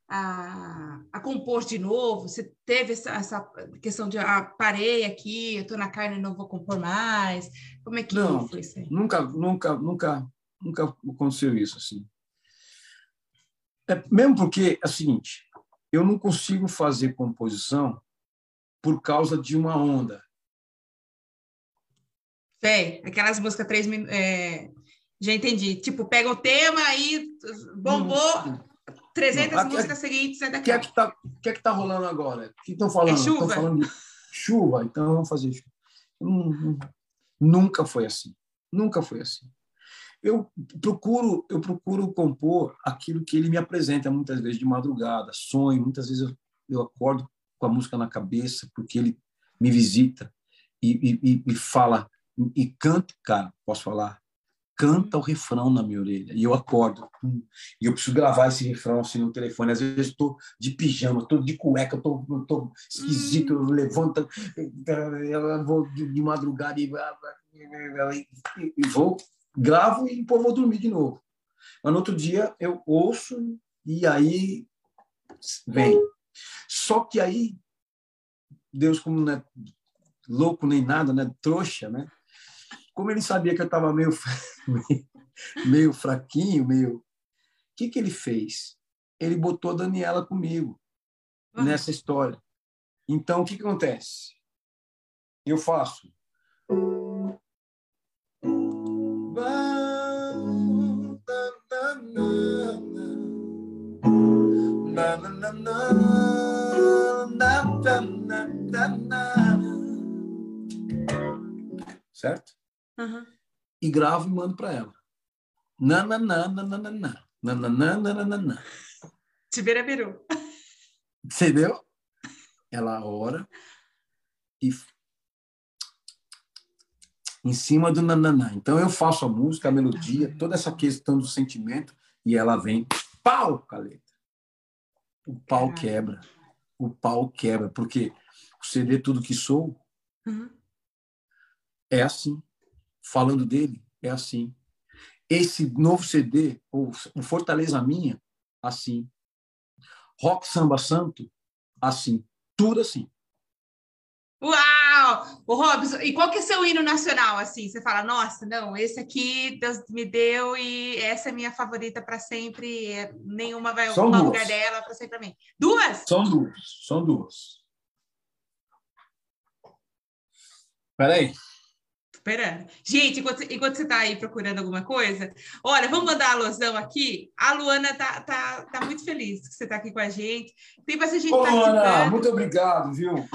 a, a compor de novo? Você teve essa, essa questão de ah, parei aqui, eu estou na carne e não vou compor mais? Como é que não, foi isso aí? Nunca, nunca, nunca, nunca aconteceu isso assim. É, mesmo porque é o seguinte, eu não consigo fazer composição por causa de uma onda. Sei, aquelas músicas três minutos. É, já entendi. Tipo, pega o tema aí, bombou, 300 não, músicas é, seguintes, é daqui. O que é que está que é que tá rolando agora? O que estão falando? É chuva. falando de chuva, então vamos fazer chuva. Nunca foi assim. Nunca foi assim eu procuro eu procuro compor aquilo que ele me apresenta muitas vezes de madrugada sonho muitas vezes eu, eu acordo com a música na cabeça porque ele me visita e, e, e fala e canta cara posso falar? Canta o refrão na minha orelha e eu acordo. E eu preciso gravar esse refrão assim no telefone. Às vezes estou de pijama estou de cueca estou tô, esquisito eu levanto eu vou de, de madrugada e, e vou gravo e pô, vou dormir de novo. Mas no outro dia eu ouço e aí vem. Só que aí Deus, como não é louco nem nada, né? Trouxa, né? Como ele sabia que eu estava meio, <laughs> meio fraquinho, meio. O que, que ele fez? Ele botou a Daniela comigo nessa história. Então, o que, que acontece? Eu faço. Certo? Uhum. E gravo e mando para ela. Nananana. Nananana. Tibera virou. Entendeu? Ela ora e em cima do nananã. Então eu faço a música, a melodia, toda essa questão do sentimento e ela vem pau, caleta. O pau quebra. O pau quebra, porque o CD Tudo Que Sou uhum. é assim. Falando dele, é assim. Esse novo CD, o Fortaleza Minha, assim. Rock Samba Santo, assim. Tudo assim. Uau! O Robson, e qual que é seu hino nacional, assim? Você fala, nossa, não, esse aqui Deus me deu e essa é minha favorita para sempre, nenhuma vai ocupar o lugar dela para sempre mim. Duas? São duas, são duas. Peraí. Esperando. Gente, enquanto, enquanto você está aí procurando alguma coisa, olha, vamos mandar a alusão aqui. A Luana tá, tá, tá muito feliz que você está aqui com a gente. Tem bastante gente Ô, Luana, muito obrigado, viu?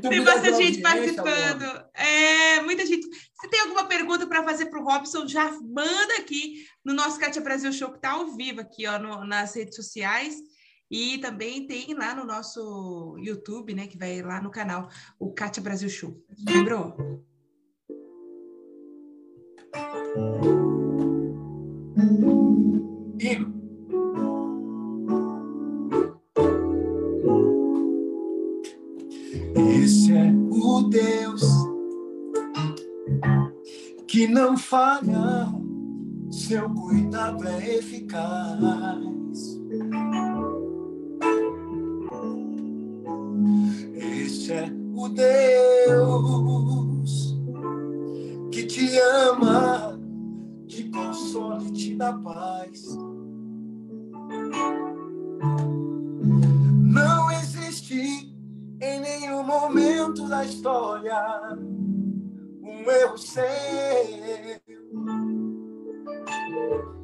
Tem bastante gente participando. É, muita gente. Se tem alguma pergunta para fazer para o Robson, já manda aqui no nosso Cátia Brasil Show, que está ao vivo aqui ó, no, nas redes sociais. E também tem lá no nosso YouTube, né? Que vai lá no canal, o Cátia Brasil Show. Lembrou? Hino. Que não falha, seu cuidado é eficaz. Esse é o Deus que te ama, te consola e te dá paz. Não existe em nenhum momento da história um erro seu.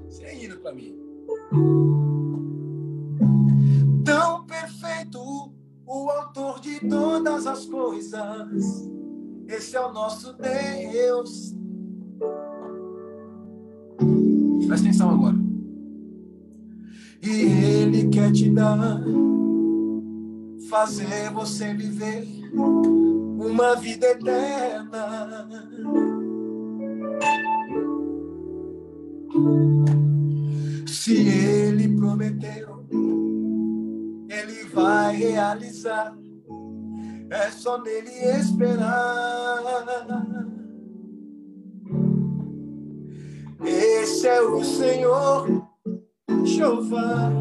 Você é indo para mim. Tão perfeito, o autor de todas as coisas. Esse é o nosso Deus. Presta atenção agora. E Ele quer te dar fazer você viver uma vida eterna. Se ele prometeu, ele vai realizar. É só nele esperar. Esse é o Senhor, Jeová.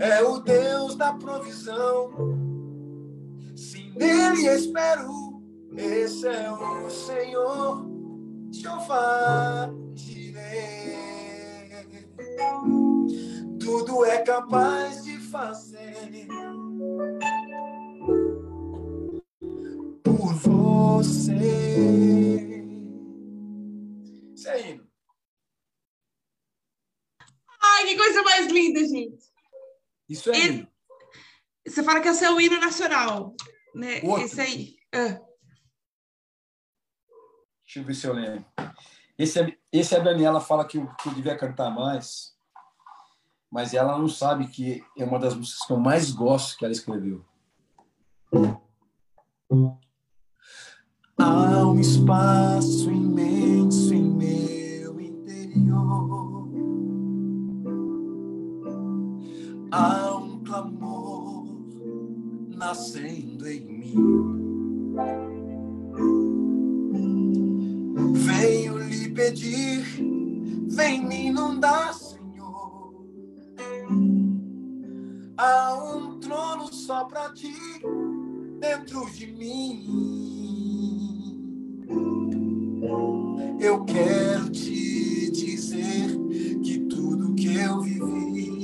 É o Deus da provisão. Se nele espero, esse é o Senhor, Jeová. Tudo é capaz de fazer por você. Isso aí. Ai, que coisa mais linda, gente. Isso é. E, você fala que esse é o hino nacional, né? Outro. Esse aí. Ah. Deixa eu ver se eu lembro. Esse, é, esse é a Daniela fala que eu, que eu devia cantar mais, mas ela não sabe que é uma das músicas que eu mais gosto que ela escreveu. Há um espaço imenso há um clamor nascendo em mim. Venho lhe pedir, vem me inundar, Senhor. Há um trono só para ti dentro de mim. Eu quero te dizer que tudo que eu vivi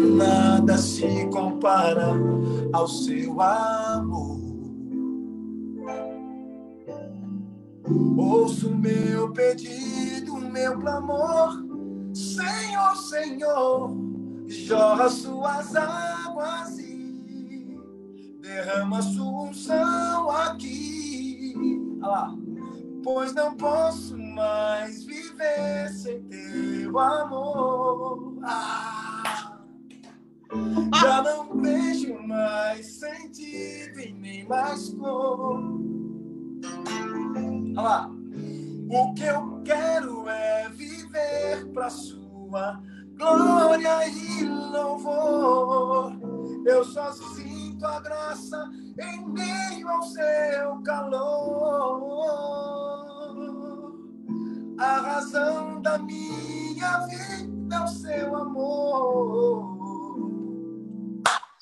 nada se compara ao seu amor. Ouço meu pedido, meu clamor, Senhor, Senhor, jorra suas águas e derrama sua unção aqui. Olha lá. Pois não posso mais viver sem teu amor. Ah. Já não vejo mais sentido e nem mais cor. Olha lá. O que eu quero é viver para sua glória e louvor. Eu só sinto a graça em meio ao seu calor. A razão da minha vida é o seu amor.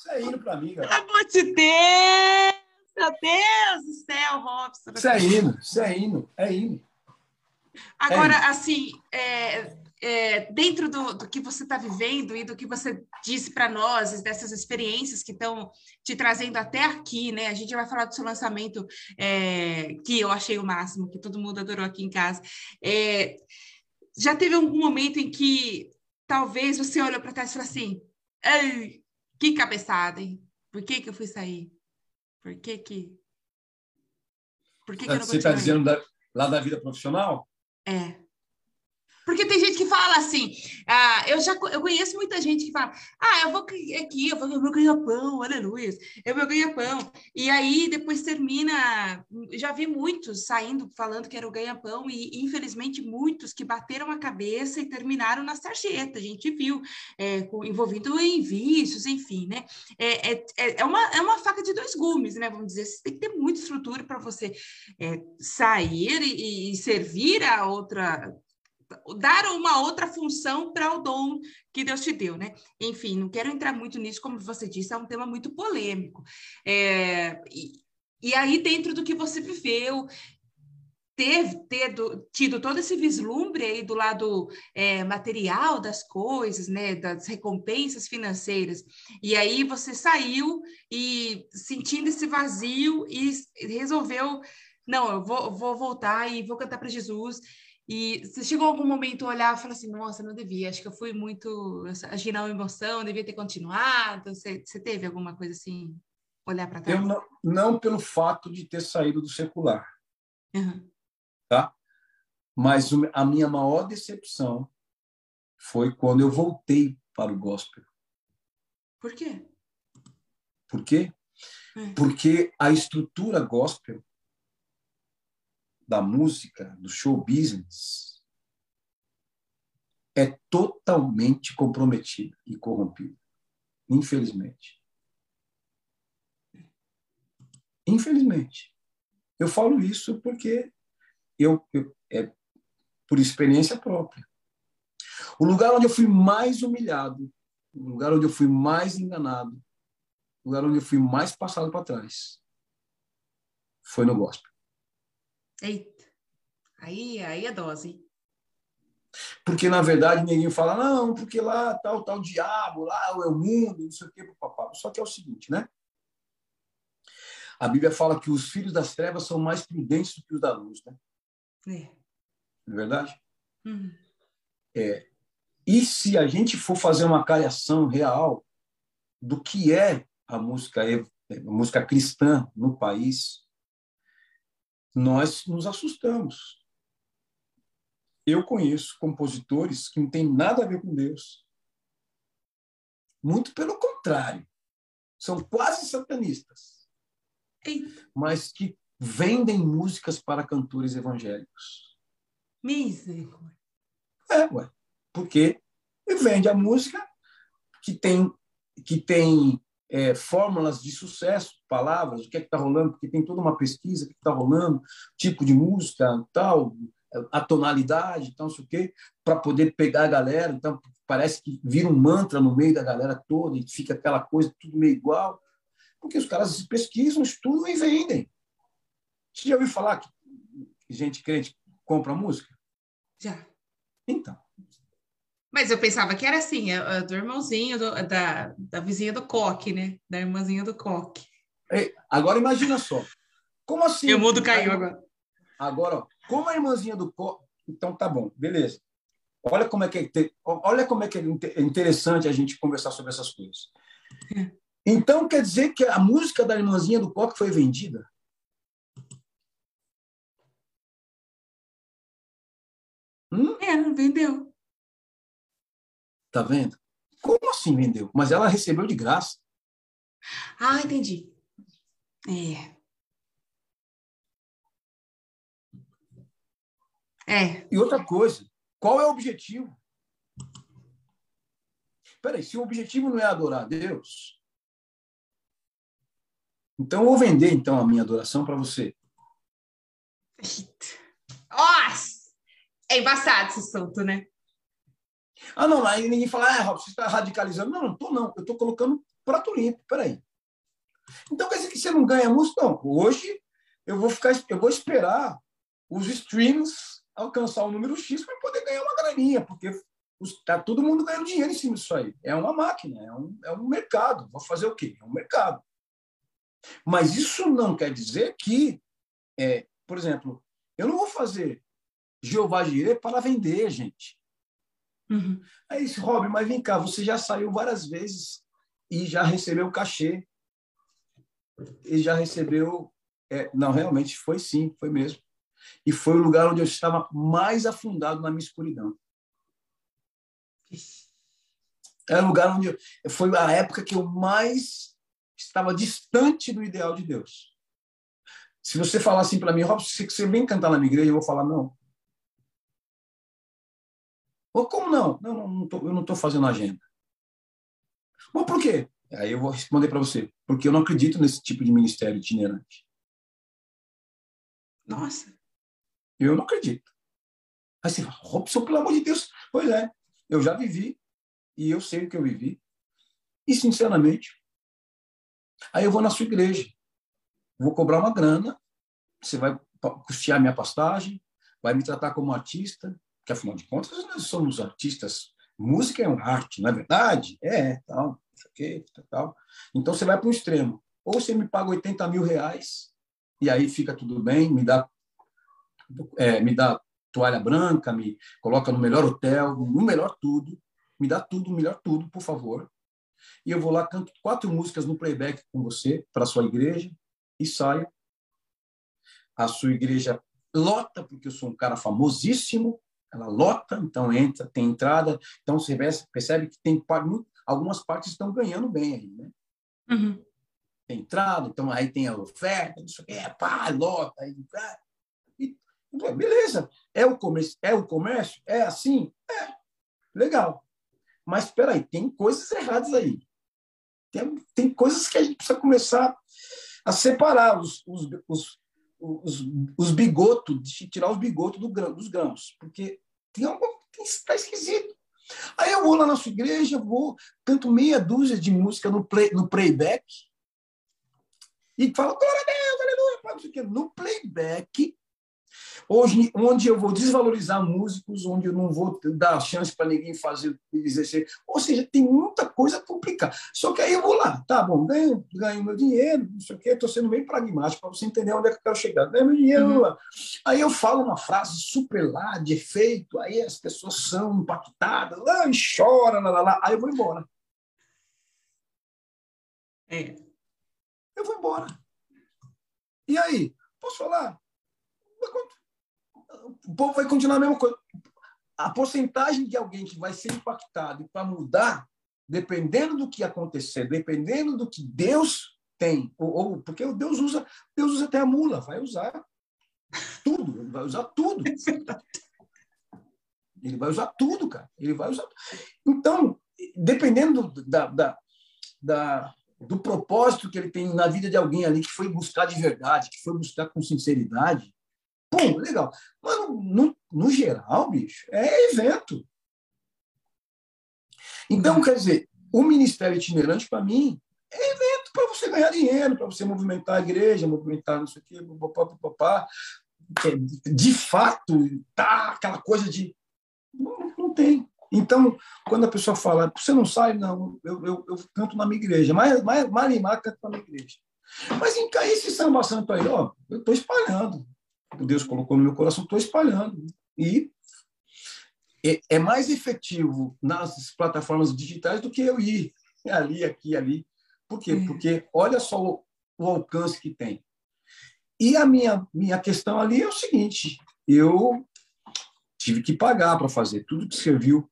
Isso é hino para mim, cara. Pelo amor de Deus! Meu Deus do céu, Robson. Isso é hino, isso é hino, é hino. Agora, é assim, é, é, dentro do, do, que você está vivendo e do que você disse para nós, dessas experiências que estão te trazendo até aqui, né? A gente vai falar do seu lançamento, é, que eu achei o máximo, que todo mundo adorou aqui em casa. É, já teve algum momento em que talvez você olhou para trás e falou assim: Ei, que cabeçada, hein? Por que, que eu fui sair? Por que que. Por que, que eu não Você está dizendo da, lá da vida profissional? É. Porque tem gente que fala assim, ah, eu já eu conheço muita gente que fala, ah, eu vou aqui, eu vou meu ganha-pão, aleluia, é meu ganha-pão. E aí depois termina, já vi muitos saindo falando que era o ganha-pão, e infelizmente muitos que bateram a cabeça e terminaram na sarjeta, a gente viu, é, envolvido em vícios, enfim, né? É, é, é, é, uma, é uma faca de dois gumes, né? Vamos dizer, você tem que ter muita estrutura para você é, sair e, e servir a outra dar uma outra função para o dom que Deus te deu, né? Enfim, não quero entrar muito nisso, como você disse, é um tema muito polêmico. É, e, e aí, dentro do que você viveu, ter, ter tido todo esse vislumbre aí do lado é, material das coisas, né, das recompensas financeiras, e aí você saiu e sentindo esse vazio e resolveu, não, eu vou, vou voltar e vou cantar para Jesus e você chegou algum momento a olhar e falar assim, nossa, não devia, acho que eu fui muito, agi na emoção, devia ter continuado. Você, você teve alguma coisa assim, olhar para trás? Não, não pelo fato de ter saído do secular, uhum. tá? Mas a minha maior decepção foi quando eu voltei para o gospel. Por quê? Por quê? É. Porque a estrutura gospel da música, do show business, é totalmente comprometida e corrompida. Infelizmente. Infelizmente. Eu falo isso porque eu, eu é por experiência própria. O lugar onde eu fui mais humilhado, o lugar onde eu fui mais enganado, o lugar onde eu fui mais passado para trás, foi no gospel. Eita, aí, aí é dose. Porque, na verdade, ninguém fala, não, porque lá tá o tal diabo, lá é o mundo, não sei o quê, papá. Só que é o seguinte, né? A Bíblia fala que os filhos das trevas são mais prudentes do que os da luz, né? É. Não é verdade? Uhum. É. E se a gente for fazer uma cariação real do que é a música, a música cristã no país, nós nos assustamos. Eu conheço compositores que não têm nada a ver com Deus. Muito pelo contrário. São quase satanistas. Mas que vendem músicas para cantores evangélicos. Misericórdia. É, ué. Porque vende a música que tem, que tem é, fórmulas de sucesso, palavras, o que é está rolando, porque tem toda uma pesquisa, que está rolando, tipo de música, tal, a tonalidade, então, não sei o quê, para poder pegar a galera. Então, parece que vira um mantra no meio da galera toda e fica aquela coisa tudo meio igual, porque os caras pesquisam, estudam e vendem. Você já ouviu falar que gente crente compra música? Já. Então, mas eu pensava que era assim, é, é do irmãozinho, do, da, da vizinha do coque, né? Da irmãzinha do coque. agora imagina só. Como assim? O mundo caiu agora. Agora, ó, como a irmãzinha do coque. Então tá bom, beleza. Olha como é que é, olha como é que é interessante a gente conversar sobre essas coisas. É. Então quer dizer que a música da irmãzinha do coque foi vendida? Hum? É, vendeu. Tá vendo? Como assim vendeu? Mas ela recebeu de graça. Ah, entendi. É. É. E outra coisa, qual é o objetivo? Peraí, se o objetivo não é adorar a Deus, então eu vou vender então a minha adoração para você. Nossa! É embaçado esse assunto, né? Ah, não, aí ninguém fala, ah, Robson, você está radicalizando. Não, não estou, não. Eu estou colocando prato limpo, peraí. Então quer dizer que você não ganha música? Não. Hoje eu vou ficar, eu vou esperar os streams alcançar o número X para poder ganhar uma graninha, porque está todo mundo ganhando dinheiro em cima disso aí. É uma máquina, é um, é um mercado. Vou fazer o quê? É um mercado. Mas isso não quer dizer que, é, por exemplo, eu não vou fazer Jeová Jireh para vender, gente. Uhum. Aí disse, Robin, mas vem cá, você já saiu várias vezes e já recebeu cachê. E já recebeu. É, não, realmente foi sim, foi mesmo. E foi o lugar onde eu estava mais afundado na minha escuridão. Era o lugar onde eu, foi a época que eu mais estava distante do ideal de Deus. Se você falar assim para mim, se você vem cantar na minha igreja, eu vou falar não. Ou como não? Não, não, tô, eu não estou fazendo agenda. Mas por quê? Aí eu vou responder para você. Porque eu não acredito nesse tipo de ministério itinerante. Nossa. Eu não acredito. Aí você fala, Robson, pelo amor de Deus. Pois é, eu já vivi e eu sei o que eu vivi. E, sinceramente, aí eu vou na sua igreja. Vou cobrar uma grana, você vai custear minha pastagem, vai me tratar como artista, que afinal de contas nós somos artistas. Música é uma arte, não é verdade? É, tal, okay, tal. Então você vai para o extremo. Ou você me paga 80 mil reais, e aí fica tudo bem, me dá, é, me dá toalha branca, me coloca no melhor hotel, no melhor tudo, me dá tudo, melhor tudo, por favor. E eu vou lá, canto quatro músicas no playback com você, para sua igreja, e saio. A sua igreja lota, porque eu sou um cara famosíssimo, ela lota, então entra, tem entrada, então você percebe que tem algumas partes estão ganhando bem aí, né? Uhum. Tem entrada, então aí tem a oferta, isso aqui, é pá, lota, aí, e, beleza, é o comércio, é o comércio, é assim, é legal. Mas espera aí, tem coisas erradas aí. Tem, tem coisas que a gente precisa começar a separar os, os, os os, os bigotos, tirar os bigotos do dos grãos, porque tem algo que está esquisito. Aí eu vou lá na sua igreja, vou, canto meia dúzia de música no, play, no playback e falo, glória a Deus, aleluia, no playback Hoje, onde eu vou desvalorizar músicos, onde eu não vou dar chance para ninguém fazer exercer. Ou seja, tem muita coisa complicada. Só que aí eu vou lá, tá bom, ganho, ganho meu dinheiro, não sei o quê, estou sendo bem pragmático para você entender onde é que eu quero chegar. Ganho meu dinheiro, uhum. aí eu falo uma frase super lá, de efeito, aí as pessoas são impactadas, lá, e chora, lá, lá, lá, aí eu vou embora. É. Eu vou embora. E aí? Posso falar? O povo vai continuar a mesma coisa. A porcentagem de alguém que vai ser impactado para mudar, dependendo do que acontecer, dependendo do que Deus tem, ou, ou, porque Deus usa, Deus usa até a mula, vai usar tudo, ele vai usar tudo. Ele vai usar tudo, cara. Ele vai usar. Então, dependendo da, da, da, do propósito que ele tem na vida de alguém ali que foi buscar de verdade, que foi buscar com sinceridade, Pum, legal. Mas, no, no geral, bicho, é evento. Então, quer dizer, o ministério itinerante, para mim, é evento para você ganhar dinheiro, para você movimentar a igreja, movimentar não sei o quê, papá, papá, de fato, tá aquela coisa de. Não, não tem. Então, quando a pessoa fala, você não sai? Não, eu, eu, eu canto na minha igreja. Mais, mais, Marimar canto na minha igreja. Mas em esse samba santo aí, ó, eu estou espalhando. Deus colocou no meu coração, estou espalhando. E é, é mais efetivo nas plataformas digitais do que eu ir <laughs> ali, aqui, ali. Por quê? Porque olha só o, o alcance que tem. E a minha, minha questão ali é o seguinte: eu tive que pagar para fazer tudo que você viu,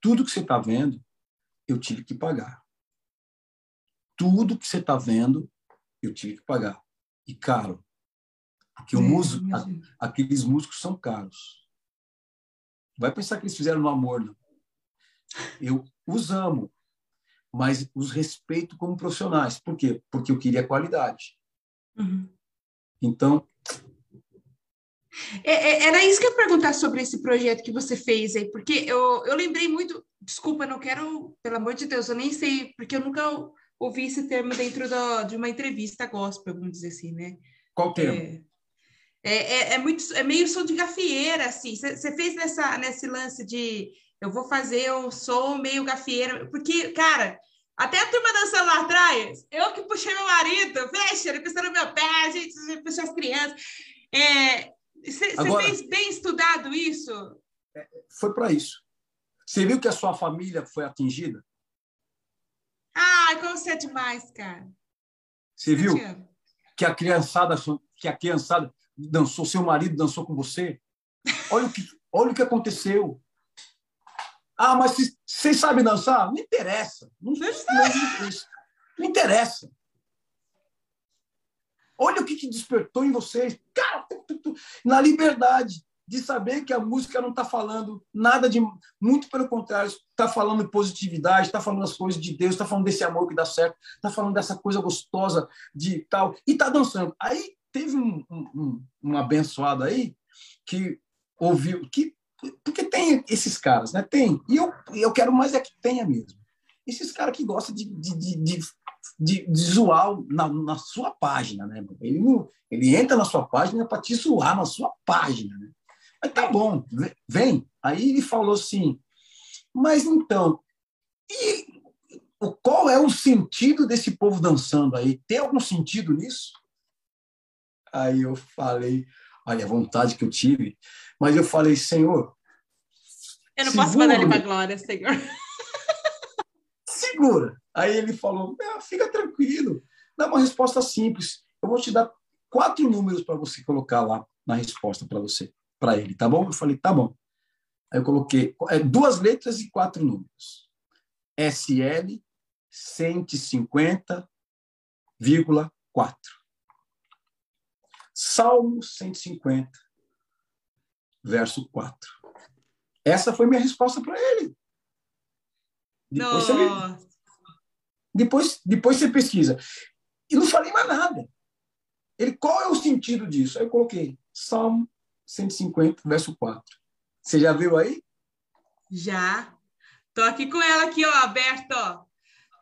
tudo que você está vendo, eu tive que pagar. Tudo que você está vendo, eu tive que pagar. E caro. Porque é, músico, aqueles músicos são caros. Vai pensar que eles fizeram no amor, não. Eu os amo, mas os respeito como profissionais. Por quê? Porque eu queria qualidade. Uhum. Então. É, é, era isso que eu ia perguntar sobre esse projeto que você fez aí, porque eu, eu lembrei muito. Desculpa, não quero, pelo amor de Deus, eu nem sei, porque eu nunca ouvi esse termo dentro do, de uma entrevista gospel, vamos dizer assim, né? Qual termo? É, é, é, é, muito, é meio som de gafieira, assim. Você fez nessa, nesse lance de eu vou fazer um som meio gafieira, porque, cara, até a turma dançando lá atrás, eu que puxei meu marido, fecha, ele pensando no meu pé, a gente puxou as crianças. Você é, fez bem estudado isso? É, foi para isso. Você viu que a sua família foi atingida? Ai, como você é demais, cara. Você viu que a criançada, que a criançada dançou, seu marido dançou com você? Olha o que, olha o que aconteceu. Ah, mas vocês sabem dançar? Não interessa. Não, não, não, interessa. Olha o que, que despertou em vocês. Cara, na liberdade de saber que a música não está falando nada de. Muito pelo contrário, está falando de positividade, está falando das coisas de Deus, está falando desse amor que dá certo, está falando dessa coisa gostosa de tal, e está dançando. Aí teve um, um, um abençoado aí que ouviu, que, porque tem esses caras, né? Tem. E eu, eu quero mais é que tenha mesmo. Esses caras que gostam de, de, de, de de, zoar na, na, sua página, né? Ele, ele entra na sua página para te zoar na sua página, né? Mas tá bom, vem. Aí ele falou assim, mas então, e qual é o sentido desse povo dançando aí? Tem algum sentido nisso? Aí eu falei, olha a vontade que eu tive, mas eu falei, Senhor. Eu não posso mandar ele para glória, Senhor. <laughs> Segura. Aí ele falou, fica tranquilo, dá uma resposta simples. Eu vou te dar quatro números para você colocar lá na resposta para você para ele, tá bom? Eu falei, tá bom. Aí eu coloquei é, duas letras e quatro números. SL 150,4. Salmo 150, verso 4. Essa foi minha resposta para ele. Depois você, depois, depois você pesquisa. E não falei mais nada. Ele, qual é o sentido disso? Aí eu coloquei Salmo 150, verso 4. Você já viu aí? Já. Tô aqui com ela aqui, ó, aberto, ó.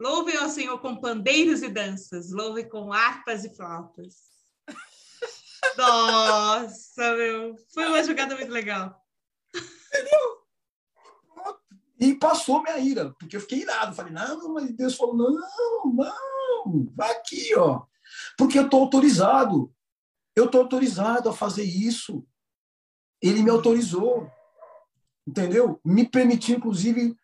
Louve ao Senhor com pandeiros e danças, louve com harpas e flautas. Nossa, meu, foi uma jogada muito legal. Entendeu? E passou minha ira, porque eu fiquei irado. Falei, não, mas Deus falou, não, não, vai aqui, ó. Porque eu estou autorizado. Eu estou autorizado a fazer isso. Ele me autorizou, entendeu? Me permitiu, inclusive,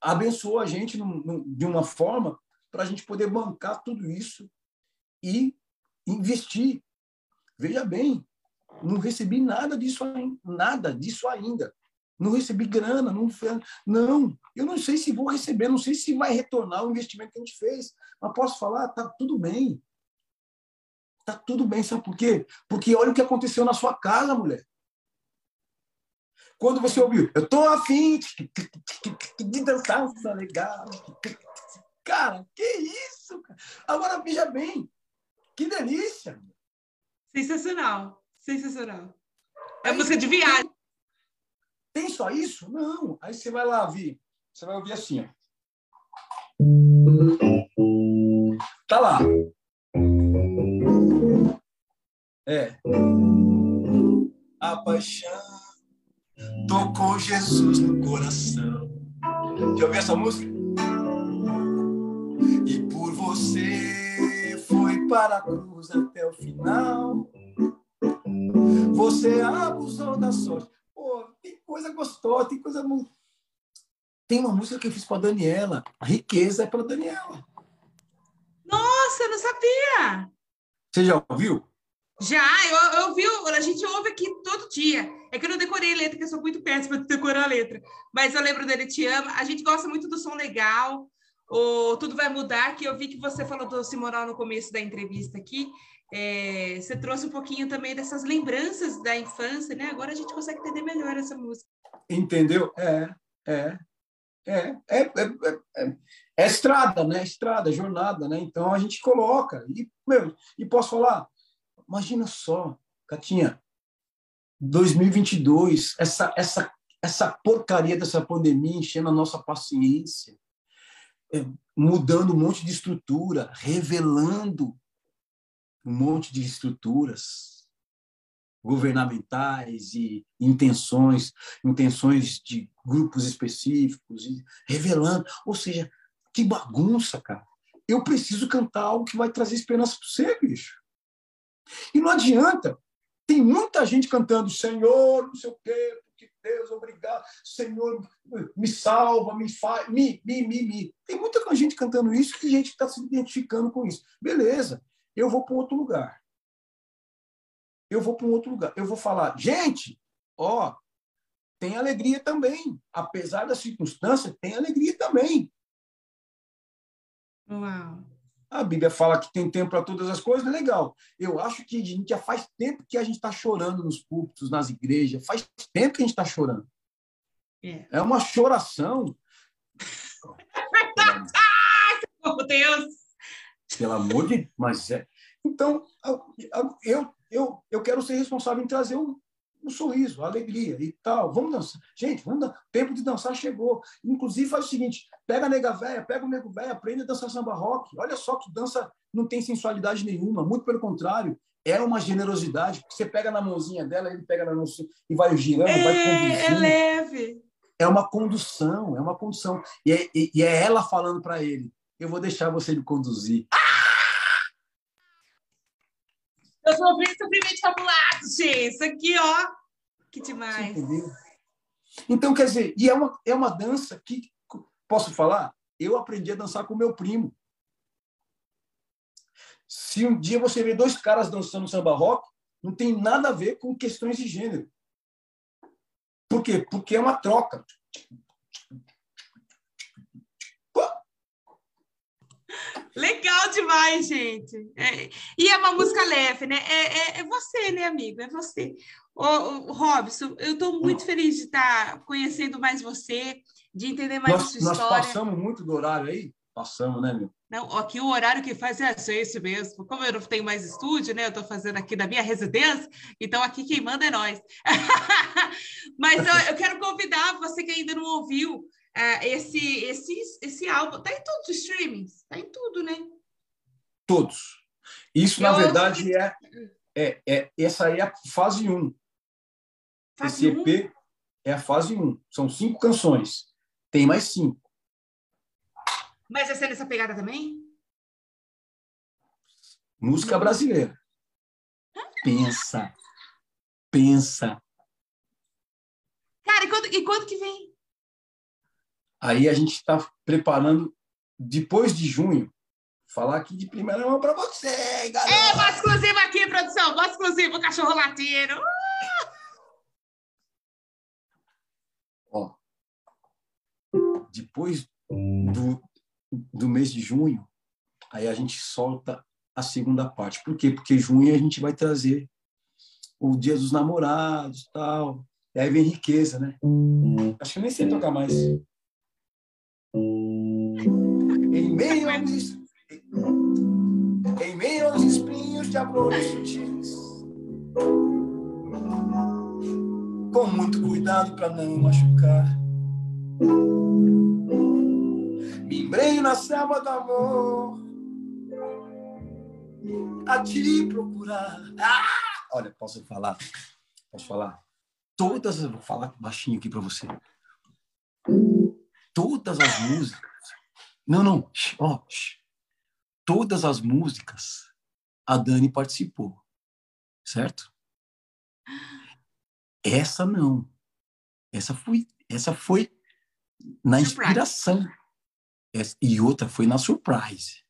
abençoou a gente num, num, de uma forma para a gente poder bancar tudo isso e investir. Veja bem, não recebi nada disso, nada disso ainda. Não recebi grana, não, não. Eu não sei se vou receber, não sei se vai retornar o investimento que a gente fez. Mas posso falar, tá tudo bem. Tá tudo bem, sabe por quê? Porque olha o que aconteceu na sua casa, mulher. Quando você ouviu, eu tô afim de dançar, legal. Cara, que isso? Agora veja bem, que delícia. Sensacional, sensacional. É música de viagem. Tem só isso? Não. Aí você vai lá ouvir. Você vai ouvir assim, ó. Tá lá. É. A paixão tocou Jesus no coração. Já ouviu essa música? Para a cruz até o final. Você abusou da sorte. Pô, tem coisa gostosa, tem coisa muito. Tem uma música que eu fiz para Daniela. A riqueza é para Daniela. Nossa, eu não sabia. Você já ouviu? Já, eu, eu vi, a gente ouve aqui todo dia. É que eu não decorei a letra, que eu sou muito péssima de decorar a letra. Mas eu lembro dele Te Ama. A gente gosta muito do som legal. O Tudo Vai Mudar, que eu vi que você falou do Simoral no começo da entrevista aqui. É, você trouxe um pouquinho também dessas lembranças da infância, né? Agora a gente consegue entender melhor essa música. Entendeu? É, é. É, é, é, é, é estrada, né? Estrada, jornada, né? Então a gente coloca. E, meu, e posso falar, Imagina só, Catinha, 2022, essa, essa, essa porcaria dessa pandemia enchendo a nossa paciência, mudando um monte de estrutura, revelando um monte de estruturas governamentais e intenções, intenções de grupos específicos, revelando, ou seja, que bagunça, cara. Eu preciso cantar algo que vai trazer esperança para você, bicho. E não adianta. Tem muita gente cantando Senhor, não sei o quê. Deus, obrigado, Senhor, me salva, me faz, me, me, me, me. Tem muita gente cantando isso e gente está se identificando com isso. Beleza, eu vou para outro lugar. Eu vou para um outro lugar. Eu vou falar, gente, ó, tem alegria também. Apesar da circunstância, tem alegria também. Uau. A Bíblia fala que tem tempo para todas as coisas, legal. Eu acho que a gente já faz tempo que a gente está chorando nos púlpitos, nas igrejas. Faz tempo que a gente está chorando. É. é uma choração. Meu Deus! <laughs> Pelo amor de Mas é. Então, eu, eu, eu quero ser responsável em trazer um, um sorriso, alegria e tal. Vamos dançar. Gente, vamos dar. O tempo de dançar chegou. Inclusive, faz o seguinte: pega a nega velha, pega o nego velho, aprende a dançar samba rock. Olha só que dança não tem sensualidade nenhuma, muito pelo contrário. É uma generosidade. Você pega na mãozinha dela, ele pega na mão e vai girando, é, vai conduzindo. É leve. É uma condução, é uma condução. E é, e é ela falando para ele: eu vou deixar você me conduzir. Ah! Eu bem sofrimento fabulado, gente. Isso aqui, ó. Que demais. Então, quer dizer, e é uma, é uma dança que, posso falar? Eu aprendi a dançar com meu primo. Se um dia você vê dois caras dançando samba rock, não tem nada a ver com questões de gênero. Por quê? Porque é uma troca. Legal demais, gente. É, e é uma música leve, né? É, é, é você, né, amigo? É você. Ô, ô, Robson, eu estou muito feliz de estar conhecendo mais você, de entender mais nós, a sua história. Nós passamos muito do horário aí? Passamos, né, meu? Não, aqui o horário que faz é esse mesmo. Como eu não tenho mais estúdio, né? Eu estou fazendo aqui da minha residência, então aqui quem manda é nós. <laughs> Mas eu, eu quero convidar você que ainda não ouviu uh, esse, esse, esse álbum. Tá em todos os streamings, tá em tudo, né? Todos. Isso, eu na verdade, é, é, é, essa aí é a fase 1. Fase esse EP 1? é a fase 1. São cinco canções. Tem mais cinco. Mas essa é nessa pegada também? Música brasileira. Pensa. Pensa. Cara, e quando, e quando que vem? Aí a gente está preparando, depois de junho, falar aqui de primeira mão para você, galera. É, voz exclusiva aqui, produção. Voz exclusiva, cachorro latino. <laughs> Ó, depois do, do mês de junho, aí a gente solta a segunda parte. Por quê? Porque junho a gente vai trazer o Dia dos Namorados tal. E aí vem riqueza, né? Acho que eu nem sei tocar mais. Em meio aos, espinhos de amores sutis, com muito cuidado para não machucar. Me embrenho na selva do amor, a te procurar. Ah! Olha, posso falar? Posso falar? Todas, vou falar baixinho aqui para você todas as músicas. Não, não, ó, todas as músicas a Dani participou, certo? Essa não. Essa foi, essa foi na inspiração. e outra foi na surprise.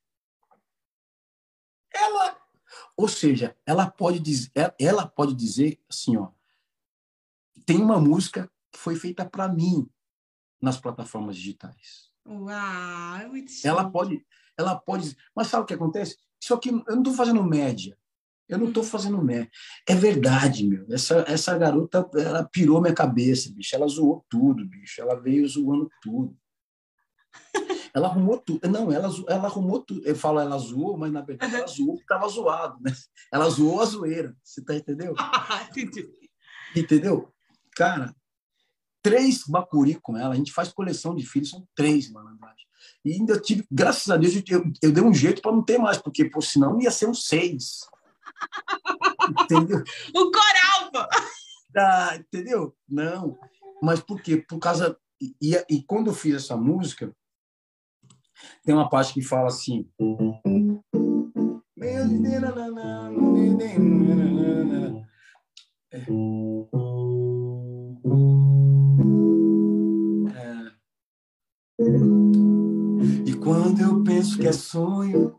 Ela, ou seja, ela pode dizer, ela pode dizer assim, ó, tem uma música que foi feita para mim, nas plataformas digitais. Uau, é muito Ela pode, ela pode, mas sabe o que acontece? Isso aqui eu não estou fazendo média. Eu não estou uhum. fazendo média. É verdade, meu. Essa, essa garota, ela pirou minha cabeça, bicho. Ela zoou tudo, bicho. Ela veio zoando tudo. Ela arrumou tudo. Não, ela, ela arrumou tudo. Eu falo ela zoou, mas na verdade ela zoou porque estava zoado, né? Ela zoou a zoeira. Você tá entendeu? <laughs> entendeu? Cara, três bacuri com ela. A gente faz coleção de filhos, são três malandragem. E ainda tive, graças a Deus, eu, eu dei um jeito para não ter mais, porque por senão ia ser um seis. <laughs> entendeu? O coral, pô! Ah, entendeu? Não. Mas por quê? Por causa. E, e quando eu fiz essa música, tem uma parte que fala assim. É. que é sonho,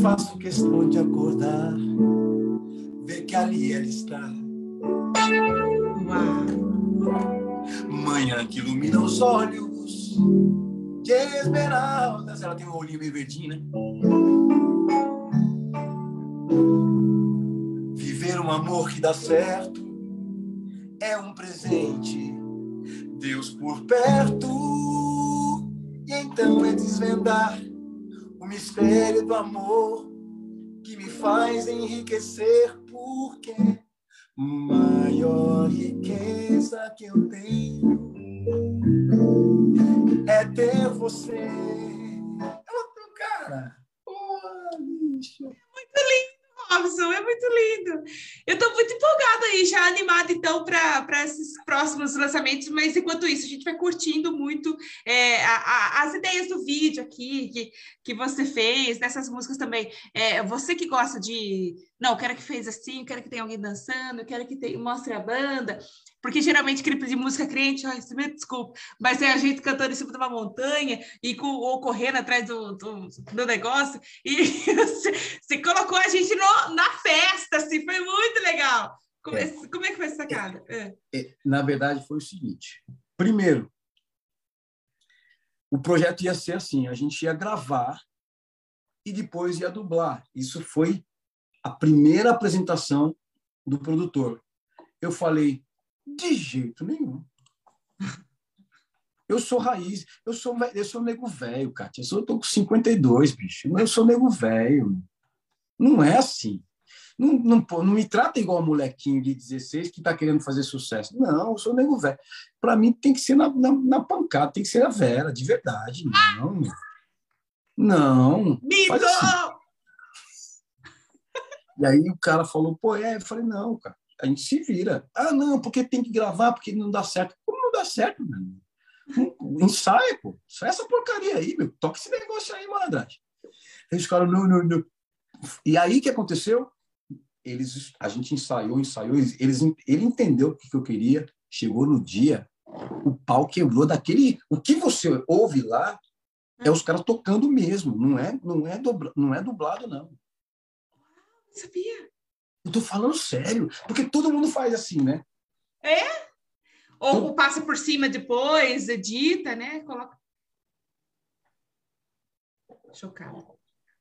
faço questão de acordar, ver que ali ela está. Manhã que ilumina os olhos de esmeraldas. Ela tem um olhinho meio verdinho, né? Viver um amor que dá certo é um presente. Deus por perto. E então é desvendar o mistério do amor que me faz enriquecer, porque maior riqueza que eu tenho é ter você. Cara. Porra, bicho. Muito lindo, Robson, é muito lindo. Eu estou muito empolgada aí, já animada então para esses próximos lançamentos, mas enquanto isso, a gente vai curtindo muito é, a, a, as ideias do vídeo aqui que, que você fez, dessas músicas também. É, você que gosta de. Não, quero que fez assim, quero que tenha alguém dançando, quero que mostre a banda. Porque geralmente clipe de música crente, ai, me desculpa, mas é a gente cantando em cima de uma montanha e com, ou correndo atrás do, do, do negócio, e <laughs> você, colocou a gente no, na festa, assim, foi muito legal. Como é, como é que foi essa sacada? É, é, na verdade, foi o seguinte: primeiro, o projeto ia ser assim, a gente ia gravar e depois ia dublar. Isso foi a primeira apresentação do produtor. Eu falei, de jeito nenhum. Eu sou raiz, eu sou, eu sou nego velho, Kátia. Eu tô com 52, bicho. Eu sou nego velho. Não é assim. Não, não, não me trata igual um molequinho de 16 que está querendo fazer sucesso. Não, eu sou nego velho. Para mim tem que ser na, na, na, pancada, tem que ser a Vera, de verdade. Não. Não. Faz assim. E aí o cara falou, pô, é. Eu falei, não, cara a gente se vira. Ah, não, porque tem que gravar, porque não dá certo. Como não dá certo, mano? Ensaia, pô. Sai essa porcaria aí, meu. Toca esse negócio aí, malandragem. Os caras, não, não, não. E aí que aconteceu? Eles, a gente ensaiou, ensaiou, eles, ele entendeu o que, que eu queria, chegou no dia, o pau quebrou daquele. O que você ouve lá é os caras tocando mesmo, não é, não é, dobra, não é dublado, não. Sabia? Eu tô falando sério, porque todo mundo faz assim, né? É? Ou todo... passa por cima depois, edita, né? Coloca. Chocada.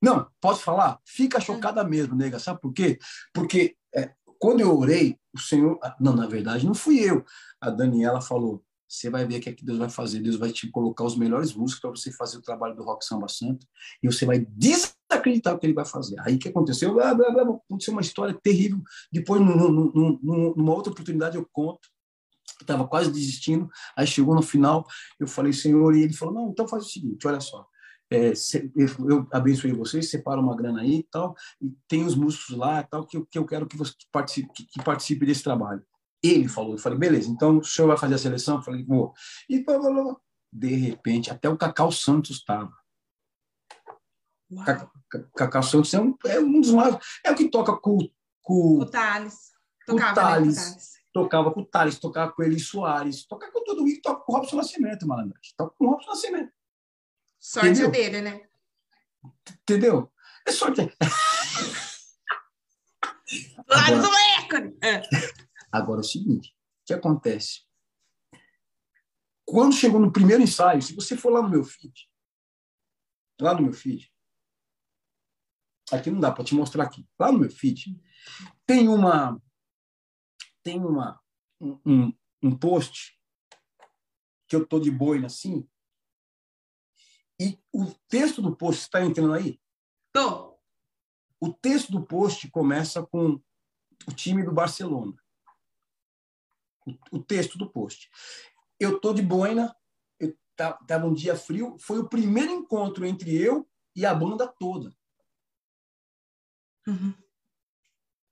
Não, posso falar? Fica chocada mesmo, nega. Sabe por quê? Porque é, quando eu orei, o Senhor. Não, na verdade, não fui eu. A Daniela falou: você vai ver o que, é que Deus vai fazer. Deus vai te colocar os melhores músicos para você fazer o trabalho do Rock Samba Santo e você vai desacreditar o que ele vai fazer. Aí o que aconteceu? Blá, blá, blá, aconteceu uma história terrível. Depois, numa outra oportunidade, eu conto. Estava quase desistindo. Aí chegou no final, eu falei, Senhor, e ele falou: Não, então faz o seguinte: olha só. É, eu abençoei vocês, separa uma grana aí e tal, e tem os músicos lá e tal, que eu, que eu quero que você participe, que, participe desse trabalho. Ele falou, eu falei, beleza, então o senhor vai fazer a seleção? Eu falei, vou. E blá. de repente, até o Cacau Santos estava. Cacau Santos é um, é um dos mais. É o que toca com, com, o Thales. Tocava, o Thales. Né, Tocava com o Thales, tocava com ele Soares, tocava com todo mundo, toca com o Robson Nascimento, malandro. Toca com o Robson Nascimento. Sorte Entendeu? dele, né? Entendeu? É sorte. <laughs> Lá do É. Agora é o seguinte: o que acontece? Quando chegou no primeiro ensaio, se você for lá no meu feed, lá no meu feed, aqui não dá para te mostrar aqui, lá no meu feed, tem uma tem uma um, um post que eu tô de boina assim, e o texto do post está entrando aí? O texto do post começa com o time do Barcelona o, texto do post. Eu tô de boina, eu tava um dia frio, foi o primeiro encontro entre eu e a banda toda. Uhum.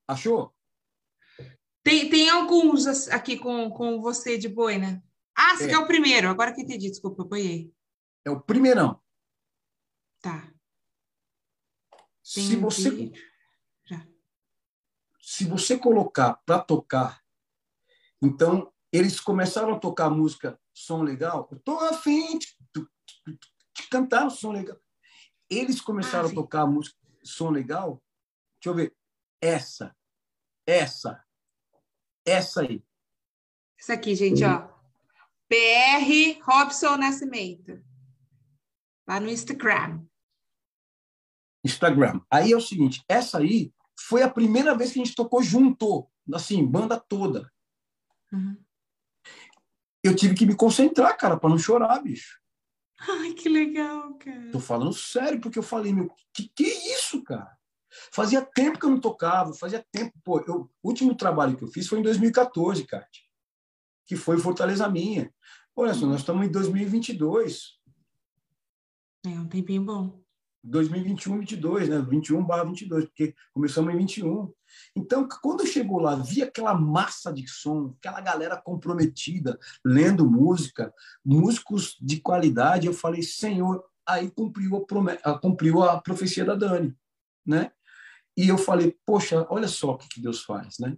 Achou? Tem, tem alguns aqui com, com você de boina. Ah, você é. é o primeiro, agora que eu entendi, desculpa, eu apoiei. É o primeirão. Tá. Tem se você se você colocar para tocar então, eles começaram a tocar música, som legal. Eu tô afim de, de, de cantar som legal. Eles começaram ah, a tocar música, som legal. Deixa eu ver. Essa, essa, essa aí. Essa aqui, gente, ó. PR Robson Nascimento. Lá no Instagram. Instagram. Aí é o seguinte, essa aí foi a primeira vez que a gente tocou junto, assim, banda toda. Uhum. Eu tive que me concentrar, cara, para não chorar, bicho. Ai, que legal, cara. Tô falando sério, porque eu falei, meu, que que é isso, cara? Fazia tempo que eu não tocava, fazia tempo. Pô, eu, o último trabalho que eu fiz foi em 2014, cara, que foi Fortaleza Minha. Olha só, nós estamos em 2022. É um tempinho bom. 2021, 22, né? 21 barra 22, porque começamos em 21. Então, quando chegou lá, vi aquela massa de som, aquela galera comprometida, lendo música, músicos de qualidade, eu falei, Senhor, aí cumpriu a, cumpriu a profecia da Dani, né? E eu falei, poxa, olha só o que Deus faz, né?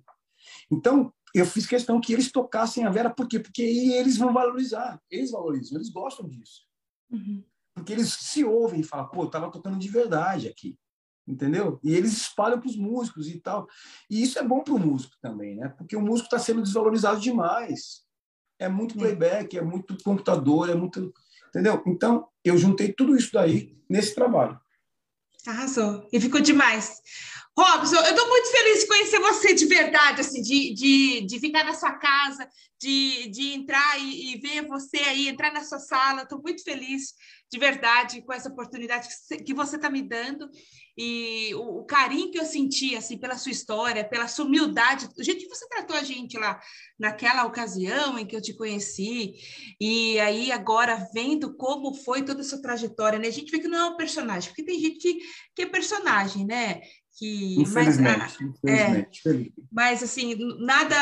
Então, eu fiz questão que eles tocassem a Vera, por quê? Porque aí eles vão valorizar, eles valorizam, eles gostam disso. Uhum. Porque eles se ouvem e falam, pô, tava tocando de verdade aqui, entendeu? E eles espalham para os músicos e tal. E isso é bom para o músico também, né? Porque o músico está sendo desvalorizado demais. É muito playback, é muito computador, é muito. Entendeu? Então, eu juntei tudo isso daí nesse trabalho. Arrasou. E ficou demais. Robson, eu estou muito feliz de conhecer você de verdade, assim, de, de, de ficar na sua casa, de, de entrar e, e ver você aí, entrar na sua sala. Estou muito feliz, de verdade, com essa oportunidade que você está me dando e o, o, carinho que eu senti, assim, pela sua história, pela sua humildade, do jeito que você tratou a gente lá naquela ocasião em que eu te conheci, e aí agora vendo como foi toda a sua trajetória, né? A gente vê que não é um personagem, porque tem gente que, que é personagem, né? Que infelizmente, mas, infelizmente, é, mas assim nada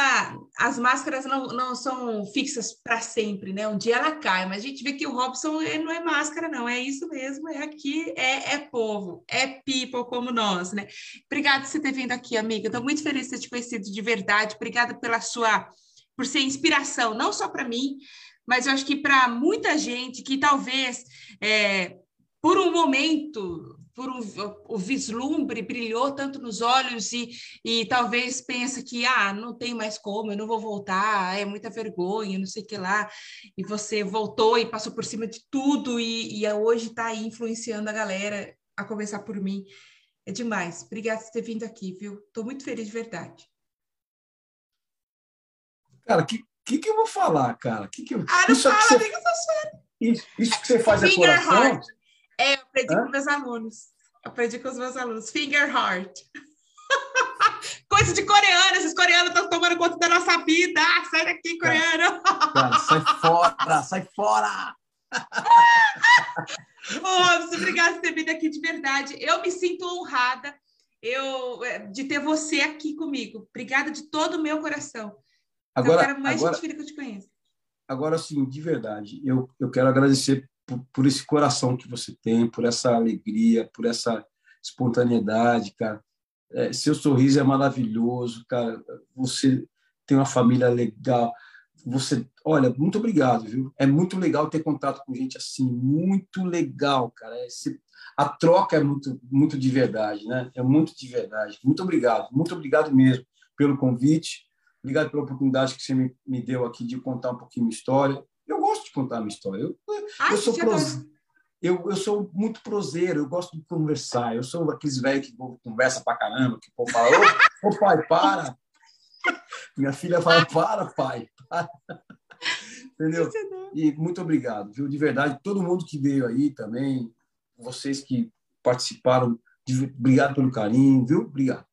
as máscaras não, não são fixas para sempre né? Um dia ela cai mas a gente vê que o Robson não é máscara não. É isso mesmo é aqui é, é povo é people como nós né? Obrigada por você ter vindo aqui amiga. Estou muito feliz de ter te conhecido de verdade. Obrigada pela sua por ser inspiração não só para mim mas eu acho que para muita gente que talvez é, por um momento por um, o vislumbre brilhou tanto nos olhos e, e talvez pensa que ah, não tem mais como, eu não vou voltar, é muita vergonha, não sei o que lá, e você voltou e passou por cima de tudo e, e hoje está aí influenciando a galera a começar por mim. É demais. Obrigada por ter vindo aqui, viu? Estou muito feliz de verdade. Cara, o que, que, que eu vou falar, cara? Que que eu... Ah, não isso fala, que você... isso, isso que você faz é coração... Heart. É, eu aprendi Hã? com meus alunos. Aprendi com os meus alunos. Finger heart. <laughs> Coisa de coreano, esses coreanos estão tomando conta da nossa vida. Ah, sai daqui, coreano. Cara, sai <laughs> fora, sai fora. Ô, obrigada por ter vindo aqui de verdade. Eu me sinto honrada eu, é, de ter você aqui comigo. Obrigada de todo o meu coração. Agora, eu quero mais agora, gente que eu te conheço. Agora, sim, de verdade, eu, eu quero agradecer por, por, esse coração que você tem, por essa alegria, por essa espontaneidade, cara. É, seu sorriso é maravilhoso, cara. Você tem uma família legal. Você, olha, muito obrigado, viu? É muito legal ter contato com gente assim, muito legal, cara. É, se, a troca é muito, muito de verdade, né? É muito de verdade. Muito obrigado, muito obrigado mesmo pelo convite. Obrigado pela oportunidade que você me, me deu aqui de contar um pouquinho minha história. Eu gosto de contar minha história. Eu, Ai, eu sou proze... eu, eu sou muito proseiro, eu gosto de conversar. Eu sou aqueles velhos que conversa pra caramba, que o povo fala, ô, ô pai, para. <laughs> Minha filha fala, para, pai. Para. <laughs> Entendeu? E muito obrigado, viu? De verdade, todo mundo que veio aí também, vocês que participaram, obrigado pelo carinho, viu? Obrigado.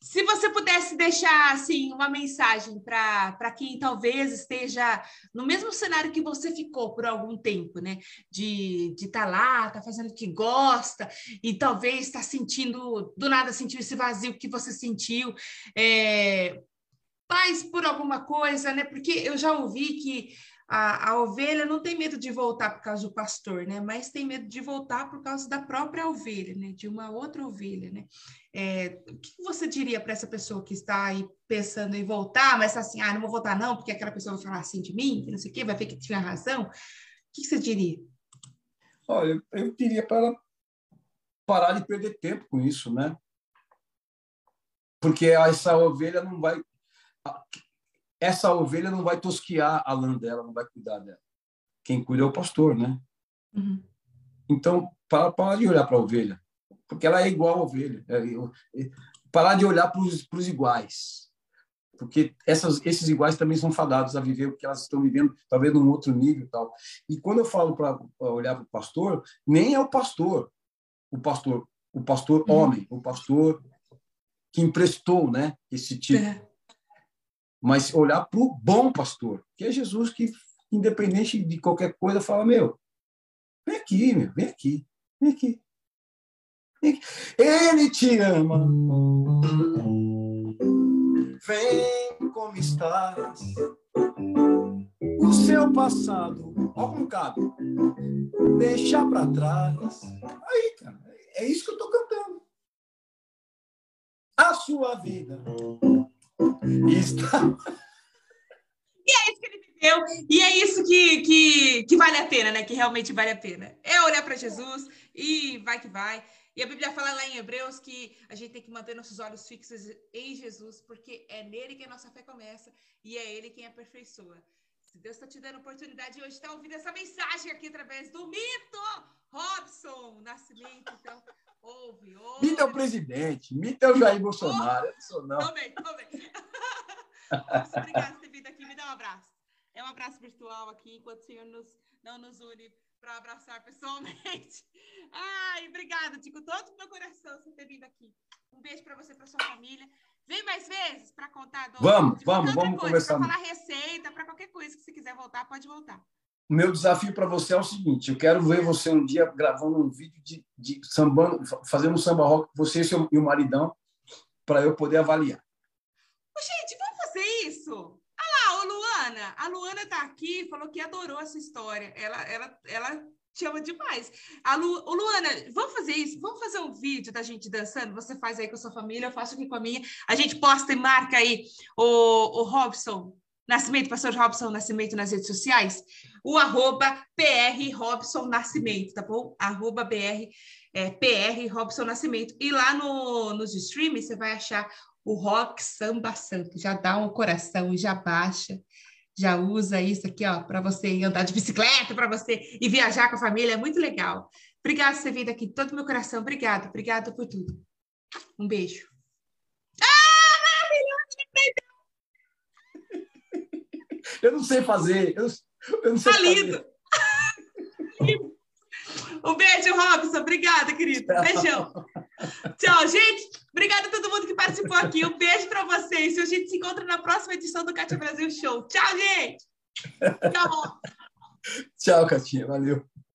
Se você pudesse deixar assim uma mensagem para quem talvez esteja no mesmo cenário que você ficou por algum tempo, né? De estar tá lá, tá fazendo o que gosta e talvez está sentindo do nada sentiu esse vazio que você sentiu, é, paz por alguma coisa, né? Porque eu já ouvi que a, a ovelha não tem medo de voltar por causa do pastor, né? Mas tem medo de voltar por causa da própria ovelha, né? De uma outra ovelha, né? É, o que você diria para essa pessoa que está aí pensando em voltar, mas tá assim, ah, não vou voltar não, porque aquela pessoa vai falar assim de mim, que não sei o quê, vai ver que tinha razão. O que você diria? Olha, eu diria para parar de perder tempo com isso, né? Porque essa ovelha não vai essa ovelha não vai tosquiar a lã dela, não vai cuidar dela. Quem cuida é o pastor, né? Uhum. Então, para, para de olhar para a ovelha, porque ela é igual a ovelha. É, é, parar de olhar para os iguais, porque essas, esses iguais também são fadados a viver o que elas estão vivendo, talvez num outro nível e tal. E quando eu falo para olhar para o pastor, nem é o pastor, o pastor, o pastor uhum. homem, o pastor que emprestou, né, esse tipo. É. Mas olhar para o bom pastor, que é Jesus que, independente de qualquer coisa, fala: meu, vem aqui, meu, vem aqui, vem aqui. Ele te ama. Vem como estás. O seu passado, ó com cabo, deixa para trás. Aí, cara, é isso que eu estou cantando. A sua vida está. E é isso que ele viveu, e é isso que, que, que vale a pena, né? Que realmente vale a pena. É olhar para Jesus e vai que vai. E a Bíblia fala lá em Hebreus que a gente tem que manter nossos olhos fixos em Jesus, porque é nele que a nossa fé começa e é ele quem aperfeiçoa. Se Deus está te dando oportunidade hoje, está ouvindo essa mensagem aqui através do Mito Robson Nascimento, então ouve, ouve. Mito é o presidente, Mito é o Jair Bolsonaro. Oh, não. Também, também. Robson, <laughs> obrigado por ter vindo aqui, me dá um abraço. É um abraço virtual aqui, enquanto o Senhor nos, não nos une para abraçar pessoalmente. <laughs> Ai, obrigada, Tico, todo o meu coração por ter vindo aqui. Um beijo para você, para sua família. Vem mais vezes para contar. Do, vamos, vamos, vamos coisa, conversar. Para falar receita, para qualquer coisa que você quiser voltar, pode voltar. O meu desafio para você é o seguinte: eu quero ver você um dia gravando um vídeo de, de fazendo um samba rock, você e, seu, e o maridão, para eu poder avaliar. Gente, vamos fazer isso? Ah lá, ô Luana, a Luana tá aqui, falou que adorou essa história. Ela, ela, ela chama demais. A Lu, ô Luana, vamos fazer isso? Vamos fazer um vídeo da gente dançando? Você faz aí com a sua família, eu faço aqui com a minha. A gente posta e marca aí o, o Robson Nascimento, pastor Robson Nascimento nas redes sociais. O arroba PR Robson Nascimento, tá bom? Arroba BR, é, PR Robson Nascimento. E lá no, nos streams você vai achar o Rock Samba Santo. Já dá um coração já baixa já usa isso aqui, ó, para você andar de bicicleta, para você ir viajar com a família, é muito legal. Obrigada por ter vindo aqui, todo meu coração, obrigado, obrigada por tudo. Um beijo. Eu não sei fazer, eu, eu não sei tá lindo. um beijo, Robson, obrigada, querido. Beijão. Tchau, gente. Obrigada a todo mundo que participou aqui. Um beijo para vocês. E a gente se encontra na próxima edição do Cátia Brasil Show. Tchau, gente. Tchau. <laughs> Tchau, Catinha. Valeu.